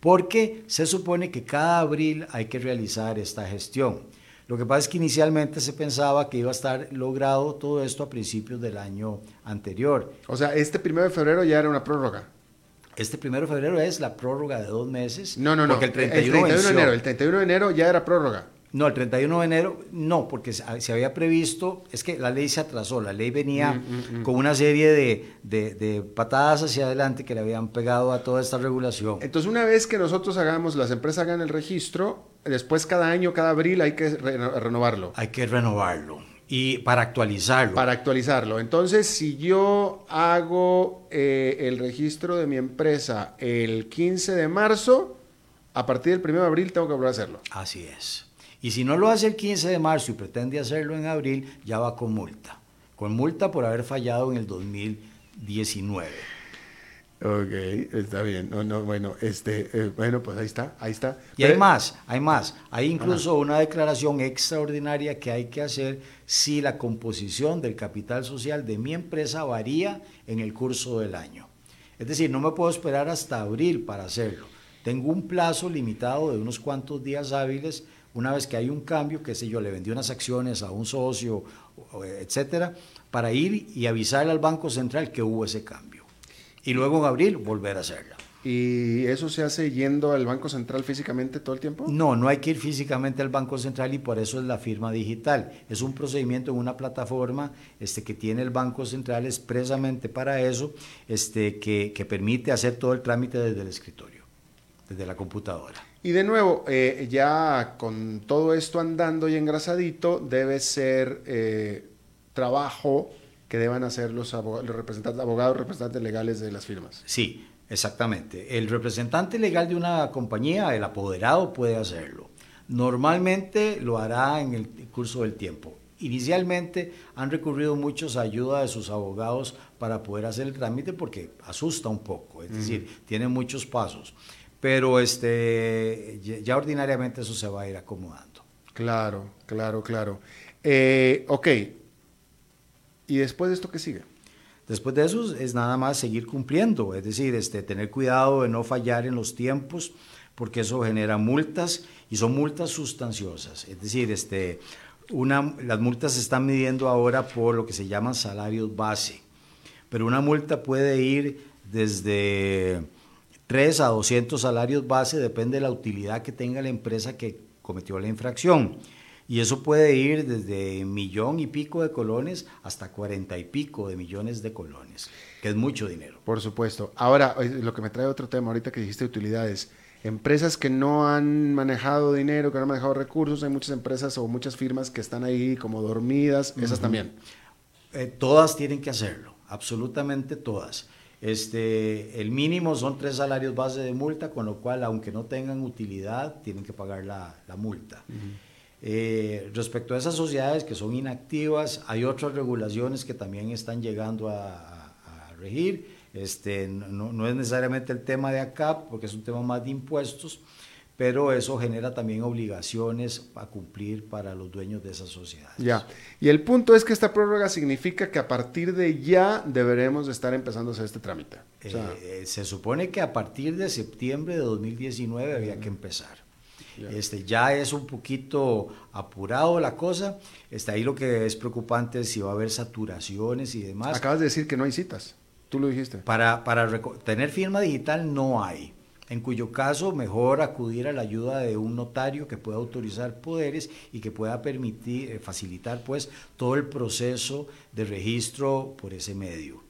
porque se supone que cada abril hay que realizar esta gestión. Lo que pasa es que inicialmente se pensaba que iba a estar logrado todo esto a principios del año anterior. O sea, este primero de febrero ya era una prórroga. Este primero de febrero es la prórroga de dos meses. No, no, no. Porque el 31, de enero. El 31 de enero ya era prórroga. No, el 31 de enero no, porque se había previsto, es que la ley se atrasó, la ley venía mm, mm, mm. con una serie de, de, patadas hacia adelante que le habían pegado a toda esta regulación. Entonces, una vez que nosotros hagamos, las empresas hagan el registro, después cada año, cada abril hay que renovarlo. Hay que renovarlo. Y para actualizarlo. Para actualizarlo. Entonces, si yo hago eh, el registro de mi empresa el 15 de marzo, a partir del 1 de abril tengo que volver a hacerlo. Así es. Y si no lo hace el 15 de marzo y pretende hacerlo en abril, ya va con multa. Con multa por haber fallado en el 2000 2019. Ok, está bien. No, no, bueno, este, eh, bueno, pues ahí está, ahí está. Y hay más, hay más. Hay incluso una declaración extraordinaria que hay que hacer si la composición del capital social de mi empresa varía en el curso del año. Es decir, no me puedo esperar hasta abril para hacerlo. Tengo un plazo limitado de unos cuantos días hábiles. Una vez que hay un cambio, qué sé yo, le vendí unas acciones a un socio, etcétera, para ir y avisarle al Banco Central que hubo ese cambio. Y luego en abril volver a hacerlo. ¿Y eso se hace yendo al Banco Central físicamente todo el tiempo? No, no hay que ir físicamente al Banco Central y por eso es la firma digital. Es un procedimiento en una plataforma este, que tiene el Banco Central expresamente para eso, este, que, que permite hacer todo el trámite desde el escritorio, desde la computadora. Y de nuevo, eh, ya con todo esto andando y engrasadito, debe ser eh, trabajo que deban hacer los, abogados, los representantes, abogados, representantes legales de las firmas. Sí, Exactamente. El representante legal de una compañía, el apoderado, puede hacerlo. Normalmente lo hará en el curso del tiempo. Inicialmente han recurrido muchos a ayuda de sus abogados para poder hacer el trámite porque asusta un poco, es decir, tiene muchos pasos. Pero este, ya ordinariamente eso se va a ir acomodando. Claro, claro, claro. Eh, ok. ¿Y después de esto qué sigue? Después de eso es nada más seguir cumpliendo, es decir, este, tener cuidado de no fallar en los tiempos, porque eso genera multas y son multas sustanciosas. Es decir, este, las multas se están midiendo ahora por lo que se llaman salarios base, pero una multa puede ir desde 3 a 200 salarios base, depende de la utilidad que tenga la empresa que cometió la infracción. Y eso puede ir desde millón y pico de colones hasta cuarenta y pico de millones de colones, que es mucho dinero. Por supuesto. Ahora, lo que me trae otro tema, ahorita que dijiste utilidades, empresas que no han manejado dinero, que no han manejado recursos, hay muchas empresas o muchas firmas que están ahí como dormidas, esas también. Eh, todas tienen que hacerlo, absolutamente todas. Este, el mínimo son tres salarios base de multa, con lo cual, aunque no tengan utilidad, tienen que pagar la, multa. Eh, respecto a esas sociedades que son inactivas, hay otras regulaciones que también están llegando a, regir. Este, no, es necesariamente el tema de acá, porque es un tema más de impuestos, pero eso genera también obligaciones a cumplir para los dueños de esas sociedades. Ya, y el punto es que esta prórroga significa que a partir de ya deberemos estar empezando a hacer este trámite. Eh, se supone que a partir de septiembre de 2019 había que empezar. Este, ya es un poquito apurado la cosa. Está ahí lo que es preocupante es si va a haber saturaciones y demás. Acabas de decir que no hay citas. Tú lo dijiste. Para, para tener firma digital no hay. En cuyo caso, mejor acudir a la ayuda de un notario que pueda autorizar poderes y que pueda permitir, eh, facilitar pues todo el proceso de registro por ese medio.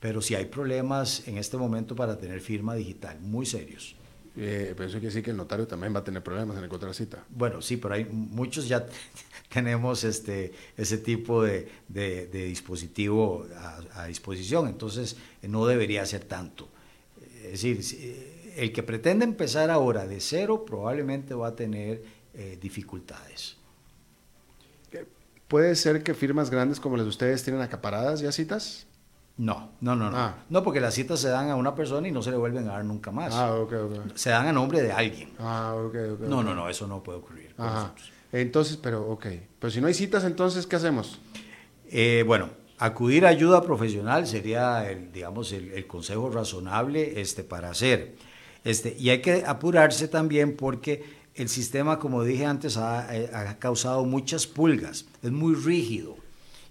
Pero si hay problemas en este momento para tener firma digital, muy serios. Eh, pero eso quiere decir que el notario también va a tener problemas en encontrar cita. Bueno, sí, pero hay muchos ya tenemos este, ese tipo de, de, dispositivo a, disposición, entonces eh, no debería ser tanto. Es decir, eh, el que pretende empezar ahora de cero probablemente va a tener eh, dificultades. ¿Puede ser que firmas grandes como las de ustedes tienen acaparadas ya citas? No, no, no, no. Ah. No, porque las citas se dan a una persona y no se le vuelven a dar nunca más. Ah, ok, ok. Se dan a nombre de alguien. Ah, ok, ok. No, no, no, eso no puede ocurrir. Ajá. Entonces, pero, ok. Pero si no hay citas, entonces, ¿qué hacemos? Eh, bueno, acudir a ayuda profesional sería, el, digamos, el, consejo razonable este, para hacer. Este, y hay que apurarse también porque el sistema, como dije antes, ha, ha causado muchas pulgas. Es muy rígido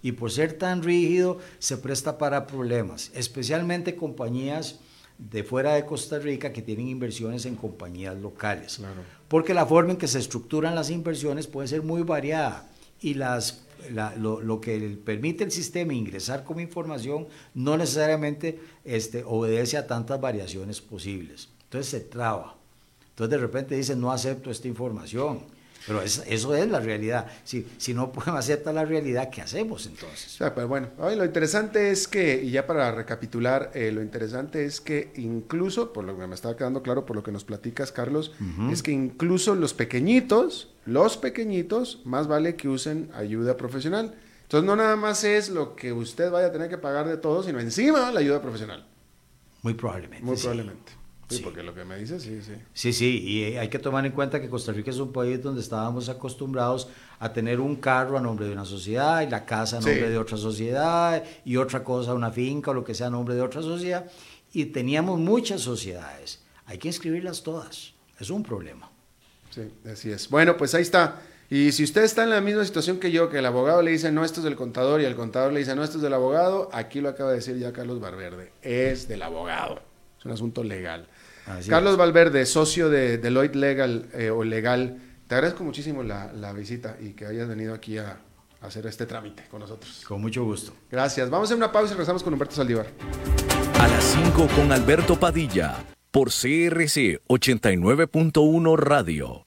y por ser tan rígido se presta para problemas, especialmente compañías de fuera de Costa Rica que tienen inversiones en compañías locales. Porque la forma en que se estructuran las inversiones puede ser muy variada y las, lo, que permite el sistema ingresar como información no necesariamente este, obedece a tantas variaciones posibles. Entonces se traba. Entonces de repente dice no acepto esta información pero eso es la realidad. Si, si no podemos aceptar la realidad, ¿qué hacemos entonces? pero bueno, lo interesante es que, y ya para recapitular, eh, lo interesante es que incluso, por lo que me estaba quedando claro, por lo que nos platicas, Carlos, es que incluso los pequeñitos, los pequeñitos, más vale que usen ayuda profesional. Entonces no nada más es lo que usted vaya a tener que pagar de todo, sino encima la ayuda profesional. Muy probablemente. Muy sí. probablemente. Sí, Sí. porque lo que me dice, sí, sí. Sí, sí, y eh, hay que tomar en cuenta que Costa Rica es un país donde estábamos acostumbrados a tener un carro a nombre de una sociedad y la casa a Sí. nombre de otra sociedad y otra cosa, una finca o lo que sea a nombre de otra sociedad. Y teníamos muchas sociedades. Hay que inscribirlas todas. Es un problema. Sí, así es. Bueno, pues ahí está. Y si usted está en la misma situación que yo, que el abogado le dice no, esto es del contador y el contador le dice no, esto es del abogado, aquí lo acaba de decir ya Carlos Valverde, es del abogado. Es un asunto legal. Así Carlos es. Valverde, socio de Deloitte Legal eh, o Legal, te agradezco muchísimo la, la visita y que hayas venido aquí a, a hacer este trámite con nosotros. Con mucho gusto. Gracias. Vamos a hacer una pausa y regresamos con Humberto Saldívar. A las 5 con Alberto Padilla por CRC 89.1 Radio.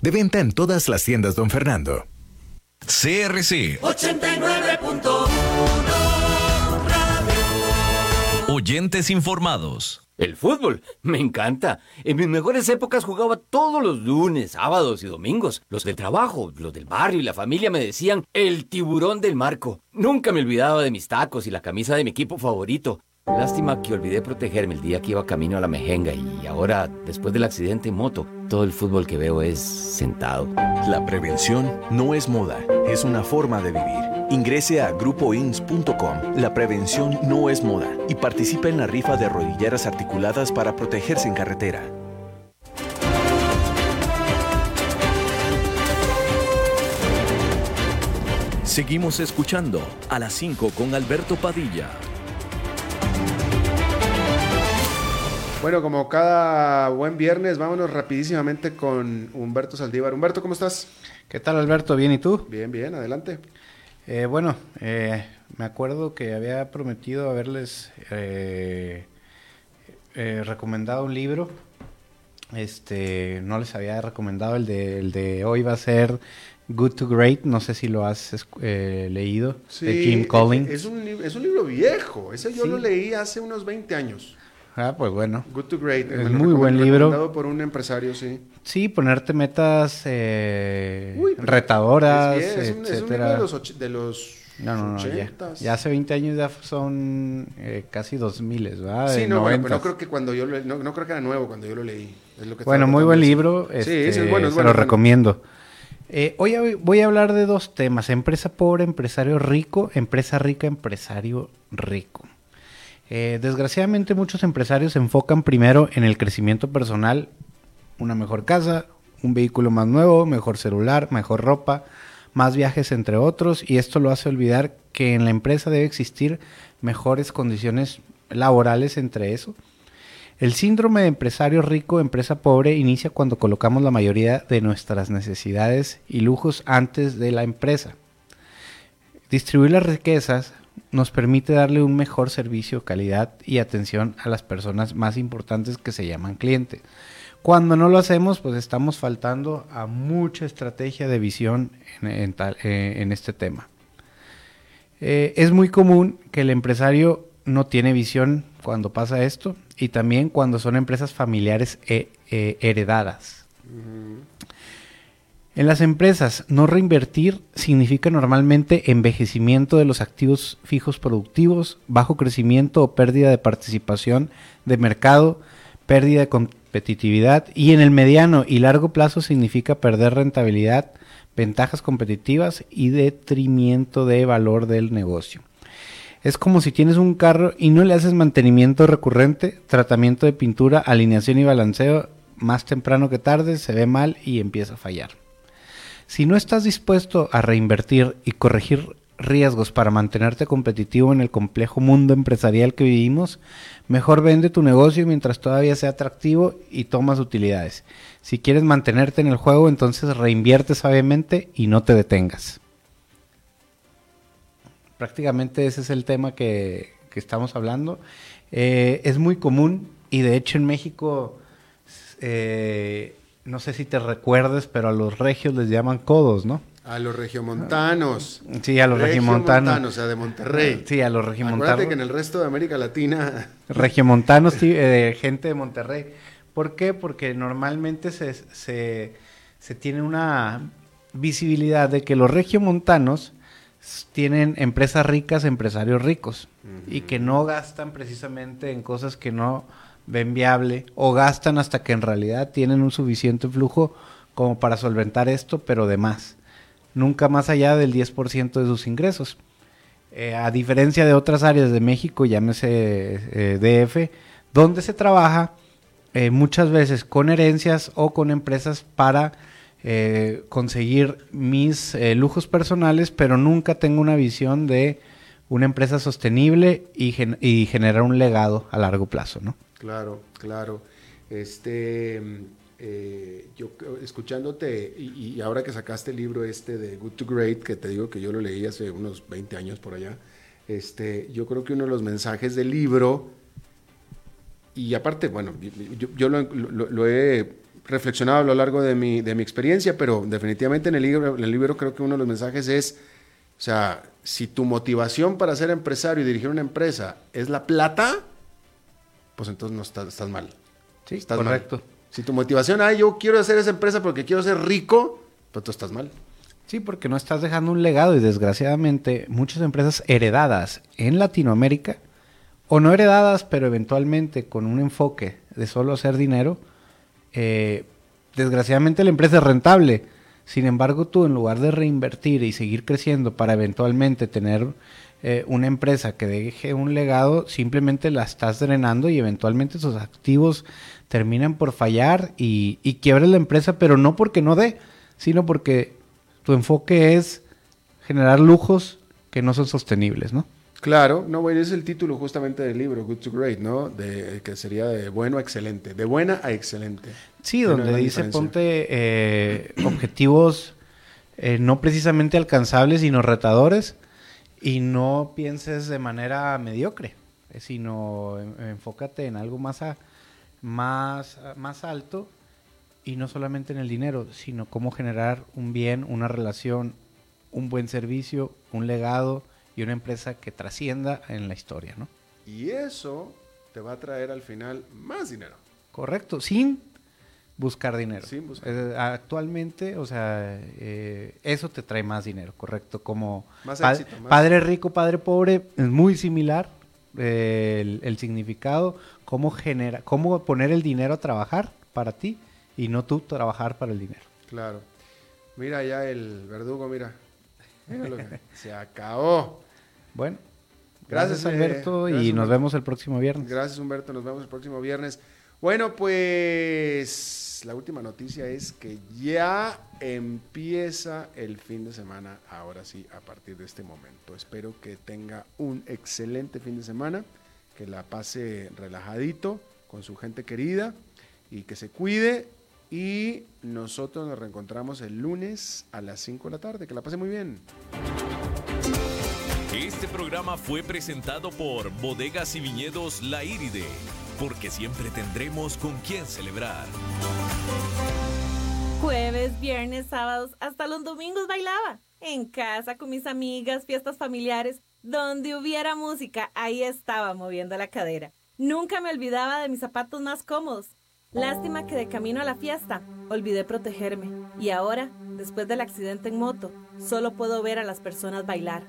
De venta en todas las tiendas, don Fernando. CRC 89.1 Oyentes informados. El fútbol, me encanta. En mis mejores épocas jugaba todos los lunes, sábados y domingos. Los del trabajo, los del barrio y la familia me decían el tiburón del marco. Nunca me olvidaba de mis tacos y la camisa de mi equipo favorito. Lástima que olvidé protegerme el día que iba camino a la mejenga y ahora, después del accidente en moto, todo el fútbol que veo es sentado. La prevención no es moda, es una forma de vivir. Ingrese a grupoins.com. La prevención no es moda y participe en la rifa de rodilleras articuladas para protegerse en carretera. Seguimos escuchando a las 5 con Alberto Padilla. Bueno, como cada buen viernes, vámonos rapidísimamente con Humberto Saldívar. Humberto, ¿cómo estás? ¿Qué tal Alberto? ¿Bien y tú? Bien, bien, adelante. Eh, bueno, eh, me acuerdo que había prometido haberles eh, eh, recomendado un libro. Este, no les había recomendado el de, el de hoy va a ser Good to Great. No sé si lo has eh, leído de Jim Collins. Es un, es un libro viejo. Ese yo Sí. lo leí hace unos 20 años. Ah, pues bueno. Good to Great. Es lo muy buen libro. Recomendado por un empresario, sí. Sí, ponerte metas eh, Uy, pero retadoras, es, bien, es un, es un libro etcétera. de los, de los No, no, no, ya, 80s. ya hace 20 años ya son eh, casi 2000, ¿verdad? Sí, De no, bueno, pero no 90s. creo que cuando yo lo, no, no creo que era nuevo cuando yo lo leí. Es lo que Bueno, muy buen libro. Sí, este, sí, es bueno, es se bueno, lo es bueno. recomiendo. Eh, hoy voy a hablar de dos temas: empresa pobre, empresario rico, empresa rica, empresario rico. Eh, desgraciadamente, muchos empresarios se enfocan primero en el crecimiento personal, una mejor casa, un vehículo más nuevo, mejor celular, mejor ropa, más viajes, entre otros, y esto lo hace olvidar que en la empresa debe existir mejores condiciones laborales entre eso. El síndrome de empresario rico, empresa pobre inicia cuando colocamos la mayoría de nuestras necesidades y lujos antes de la empresa. Distribuir las riquezas nos permite darle un mejor servicio, calidad y atención a las personas más importantes que se llaman clientes. Cuando no lo hacemos, pues estamos faltando a mucha estrategia de visión en, eh, este tema. Eh, es muy común que el empresario no tiene visión cuando pasa esto y también cuando son empresas familiares eh, eh, heredadas. En las empresas, no reinvertir significa normalmente envejecimiento de los activos fijos productivos, bajo crecimiento o pérdida de participación de mercado, pérdida de competitividad y en el mediano y largo plazo significa perder rentabilidad, ventajas competitivas y detrimento de valor del negocio. Es como si tienes un carro y no le haces mantenimiento recurrente, tratamiento de pintura, alineación y balanceo, más temprano que tarde se ve mal y empieza a fallar. Si no estás dispuesto a reinvertir y corregir riesgos para mantenerte competitivo en el complejo mundo empresarial que vivimos, mejor vende tu negocio mientras todavía sea atractivo y tomas utilidades. Si quieres mantenerte en el juego, entonces reinvierte sabiamente y no te detengas. prácticamente ese es el tema que, estamos hablando. Eh, es muy común y de hecho en México, eh, no sé si te recuerdes, pero a los regios les llaman codos, ¿no? A los regiomontanos. Sí, a los regiomontanos. o sea, de Monterrey. Sí, a los regiomontanos. Acuérdate que en el resto de América Latina... Regiomontanos, sí, eh, gente de Monterrey. ¿Por qué? Porque normalmente se, se, se tiene una visibilidad de que los regiomontanos tienen empresas ricas, empresarios ricos, y que no gastan precisamente en cosas que no ven viable, o gastan hasta que en realidad tienen un suficiente flujo como para solventar esto, pero de más nunca más allá del 10% de sus ingresos. Eh, a diferencia de otras áreas de México, llámese eh, DF, donde se trabaja eh, muchas veces con herencias o con empresas para conseguir mis lujos personales, pero nunca tengo una visión de una empresa sostenible y, y generar un legado a largo plazo, ¿no? Claro, claro. Este, eh, yo escuchándote y, ahora que sacaste el libro este de Good to Great, que te digo que yo lo leí hace unos 20 años por allá, este, yo creo que uno de los mensajes del libro, y aparte, bueno, yo, lo, he reflexionado a lo largo de mi, de mi experiencia, pero definitivamente en el, libro, en el libro creo que uno de los mensajes es, o sea, si tu motivación para ser empresario y dirigir una empresa es la plata, pues entonces no estás, estás mal. Sí, estás correcto. Si tu motivación, ah, yo quiero hacer esa empresa porque quiero ser rico, pues tú estás mal. Sí, porque no estás dejando un legado y desgraciadamente muchas empresas heredadas en Latinoamérica, o no heredadas, pero eventualmente con un enfoque de solo hacer dinero, eh, desgraciadamente la empresa es rentable. Sin embargo, tú en lugar de reinvertir y seguir creciendo para eventualmente tener eh, una empresa que deje un legado, simplemente la estás drenando y eventualmente sus activos terminan por fallar y, y quiebres la empresa, pero no porque no dé, sino porque tu enfoque es generar lujos que no son sostenibles, ¿no? Claro, no, bueno, es el título justamente del libro, Good to Great, ¿no? De, que sería de bueno a excelente, de buena a excelente. Sí, donde dice ponte eh, objetivos eh, no precisamente alcanzables, sino retadores, y no pienses de manera mediocre, eh, sino enfócate en algo más, más, más alto y no solamente en el dinero, sino cómo generar un bien, una relación, un buen servicio, un legado y una empresa que trascienda en la historia, ¿no? Y eso te va a traer al final más dinero. Correcto, sin buscar dinero. Eh, actualmente, o sea, eh, eso te trae más dinero, correcto. Como padre rico, padre pobre, es muy similar eh, el, significado, cómo, genera, cómo poner el dinero a trabajar para ti y no tú trabajar para el dinero. Claro. Mira ya el verdugo, mira. se acabó. Bueno, gracias, Alberto y nos vemos el próximo viernes. Gracias Humberto, nos vemos el próximo viernes. Bueno, pues la última noticia es que ya empieza el fin de semana, ahora sí, a partir de este momento. Espero que tenga un excelente fin de semana, que la pase relajadito con su gente querida y que se cuide. Y nosotros nos reencontramos el lunes a las 5 de la tarde. Que la pase muy bien. Este programa fue presentado por Bodegas y Viñedos La Iride porque siempre tendremos con quién celebrar. Jueves, viernes, sábados, hasta los domingos bailaba. En casa, con mis amigas, fiestas familiares, donde hubiera música, ahí estaba moviendo la cadera. Nunca me olvidaba de mis zapatos más cómodos. Lástima que de camino a la fiesta olvidé protegerme. Y ahora, después del accidente en moto, solo puedo ver a las personas bailar.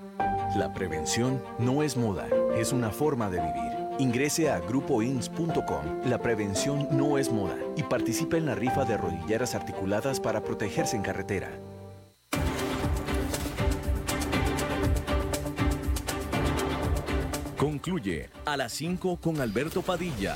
La prevención no es moda, es una forma de vivir. Ingrese a grupoins.com. La prevención no es moda y participe en la rifa de rodilleras articuladas para protegerse en carretera. Concluye a las 5 con Alberto Padilla.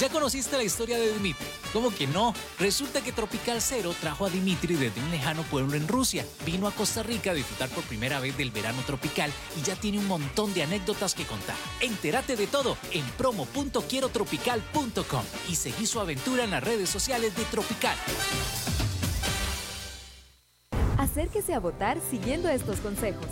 ¿Ya conociste la historia de Dimitri? ¿Cómo que no? Resulta que Tropical Cero trajo a Dimitri desde un lejano pueblo en Rusia. Vino a Costa Rica a disfrutar por primera vez del verano tropical y ya tiene un montón de anécdotas que contar. Entérate de todo en promo.quierotropical.com y seguí su aventura en las redes sociales de Tropical. Acérquese a votar siguiendo estos consejos.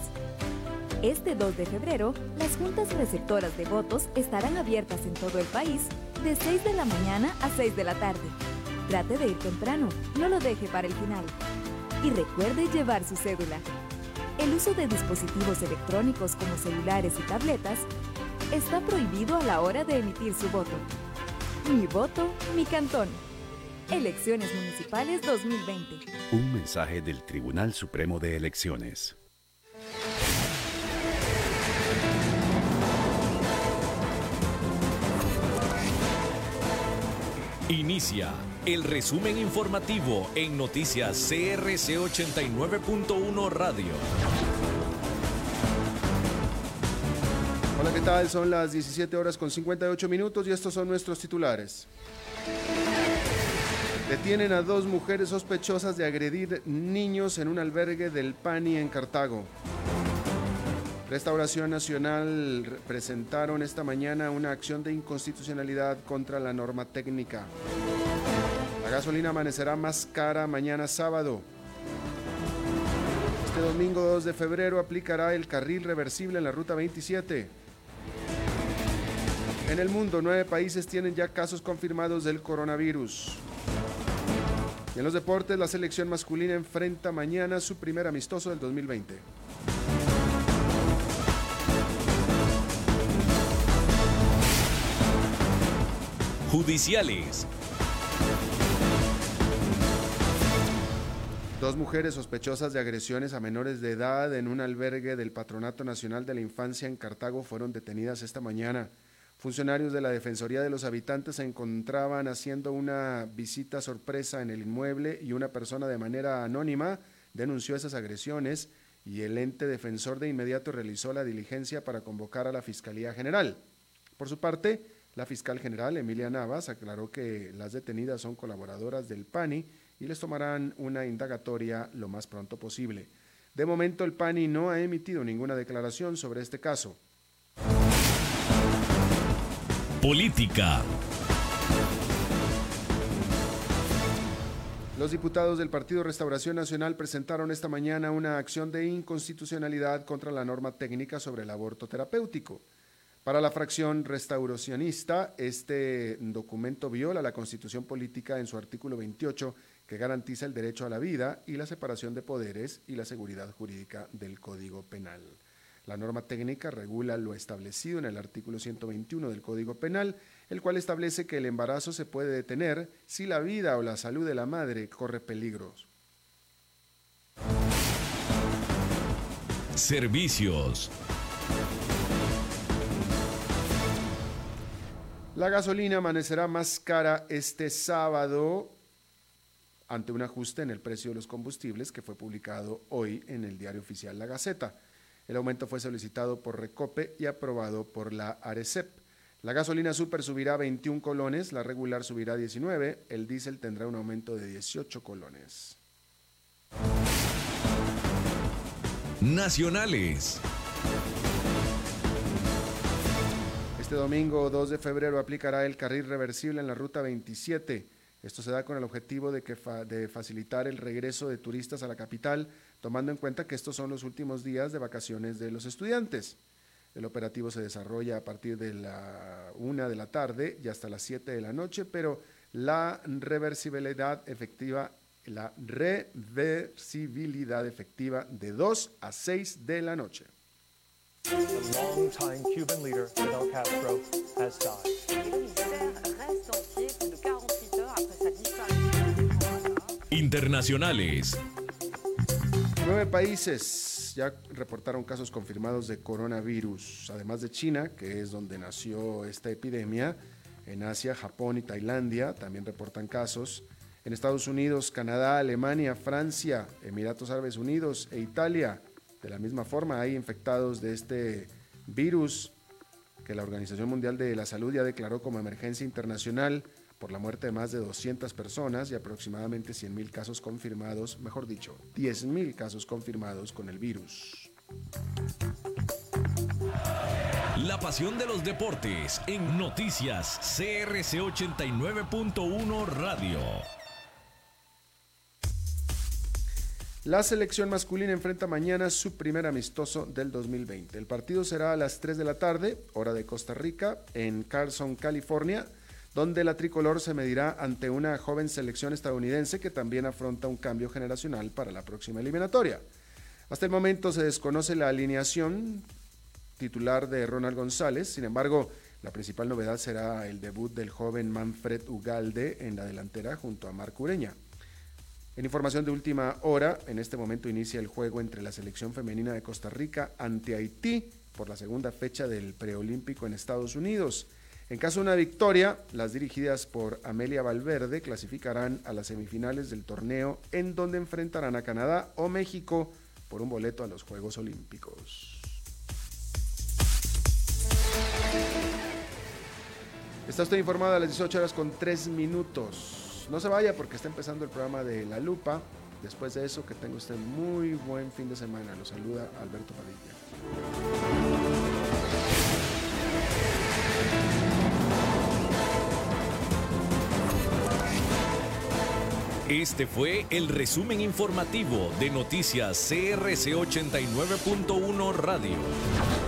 Este 2 de febrero, las juntas receptoras de votos estarán abiertas en todo el país de 6 de la mañana a 6 de la tarde. Trate de ir temprano, no lo deje para el final. Y recuerde llevar su cédula. El uso de dispositivos electrónicos como celulares y tabletas está prohibido a la hora de emitir su voto. Mi voto, mi cantón. Elecciones Municipales 2020. Un mensaje del Tribunal Supremo de Elecciones. Inicia el resumen informativo en noticias CRC 89.1 Radio. Hola, ¿qué tal? Son las 17 horas con 58 minutos y estos son nuestros titulares. Detienen a dos mujeres sospechosas de agredir niños en un albergue del PANI en Cartago. Restauración Nacional presentaron esta mañana una acción de inconstitucionalidad contra la norma técnica. La gasolina amanecerá más cara mañana sábado. Este domingo 2 de febrero aplicará el carril reversible en la ruta 27. En el mundo, nueve países tienen ya casos confirmados del coronavirus. En los deportes, la selección masculina enfrenta mañana su primer amistoso del 2020. Judiciales. Dos mujeres sospechosas de agresiones a menores de edad en un albergue del Patronato Nacional de la Infancia en Cartago fueron detenidas esta mañana. Funcionarios de la Defensoría de los Habitantes se encontraban haciendo una visita sorpresa en el inmueble y una persona de manera anónima denunció esas agresiones y el ente defensor de inmediato realizó la diligencia para convocar a la Fiscalía General. Por su parte, la fiscal general Emilia Navas aclaró que las detenidas son colaboradoras del PANI y les tomarán una indagatoria lo más pronto posible. De momento, el PANI no ha emitido ninguna declaración sobre este caso. Política. Los diputados del Partido Restauración Nacional presentaron esta mañana una acción de inconstitucionalidad contra la norma técnica sobre el aborto terapéutico. Para la fracción restauracionista, este documento viola la constitución política en su artículo 28, que garantiza el derecho a la vida y la separación de poderes y la seguridad jurídica del Código Penal. La norma técnica regula lo establecido en el artículo 121 del Código Penal, el cual establece que el embarazo se puede detener si la vida o la salud de la madre corre peligros. Servicios. La gasolina amanecerá más cara este sábado ante un ajuste en el precio de los combustibles que fue publicado hoy en el diario oficial La Gaceta. El aumento fue solicitado por Recope y aprobado por la Arecep. La gasolina super subirá 21 colones, la regular subirá 19, el diésel tendrá un aumento de 18 colones. Nacionales. Este domingo 2 de febrero aplicará el carril reversible en la ruta 27. Esto se da con el objetivo de, que de facilitar el regreso de turistas a la capital, tomando en cuenta que estos son los últimos días de vacaciones de los estudiantes. El operativo se desarrolla a partir de la 1 de la tarde y hasta las 7 de la noche, pero la reversibilidad efectiva, la reversibilidad efectiva de 2 a 6 de la noche. The longtime Cuban leader Fidel Castro has died. Internacionales. Nueve países ya reportaron casos confirmados de coronavirus, además de China, que es donde nació esta epidemia. En Asia, Japón y Tailandia también reportan casos. En Estados Unidos, Canadá, Alemania, Francia, Emiratos Árabes Unidos e Italia de la misma forma, hay infectados de este virus que la Organización Mundial de la Salud ya declaró como emergencia internacional por la muerte de más de 200 personas y aproximadamente 100.000 casos confirmados, mejor dicho, 10.000 casos confirmados con el virus. La pasión de los deportes en noticias CRC 89.1 Radio. La selección masculina enfrenta mañana su primer amistoso del 2020. El partido será a las 3 de la tarde, hora de Costa Rica, en Carson, California, donde la tricolor se medirá ante una joven selección estadounidense que también afronta un cambio generacional para la próxima eliminatoria. Hasta el momento se desconoce la alineación titular de Ronald González, sin embargo, la principal novedad será el debut del joven Manfred Ugalde en la delantera junto a Marc Ureña. En información de última hora, en este momento inicia el juego entre la selección femenina de Costa Rica ante Haití por la segunda fecha del preolímpico en Estados Unidos. En caso de una victoria, las dirigidas por Amelia Valverde clasificarán a las semifinales del torneo en donde enfrentarán a Canadá o México por un boleto a los Juegos Olímpicos. Está usted informada a las 18 horas con 3 minutos. No se vaya porque está empezando el programa de La Lupa. Después de eso, que tenga usted muy buen fin de semana. Lo saluda Alberto Padilla. Este fue el resumen informativo de Noticias CRC 89.1 Radio.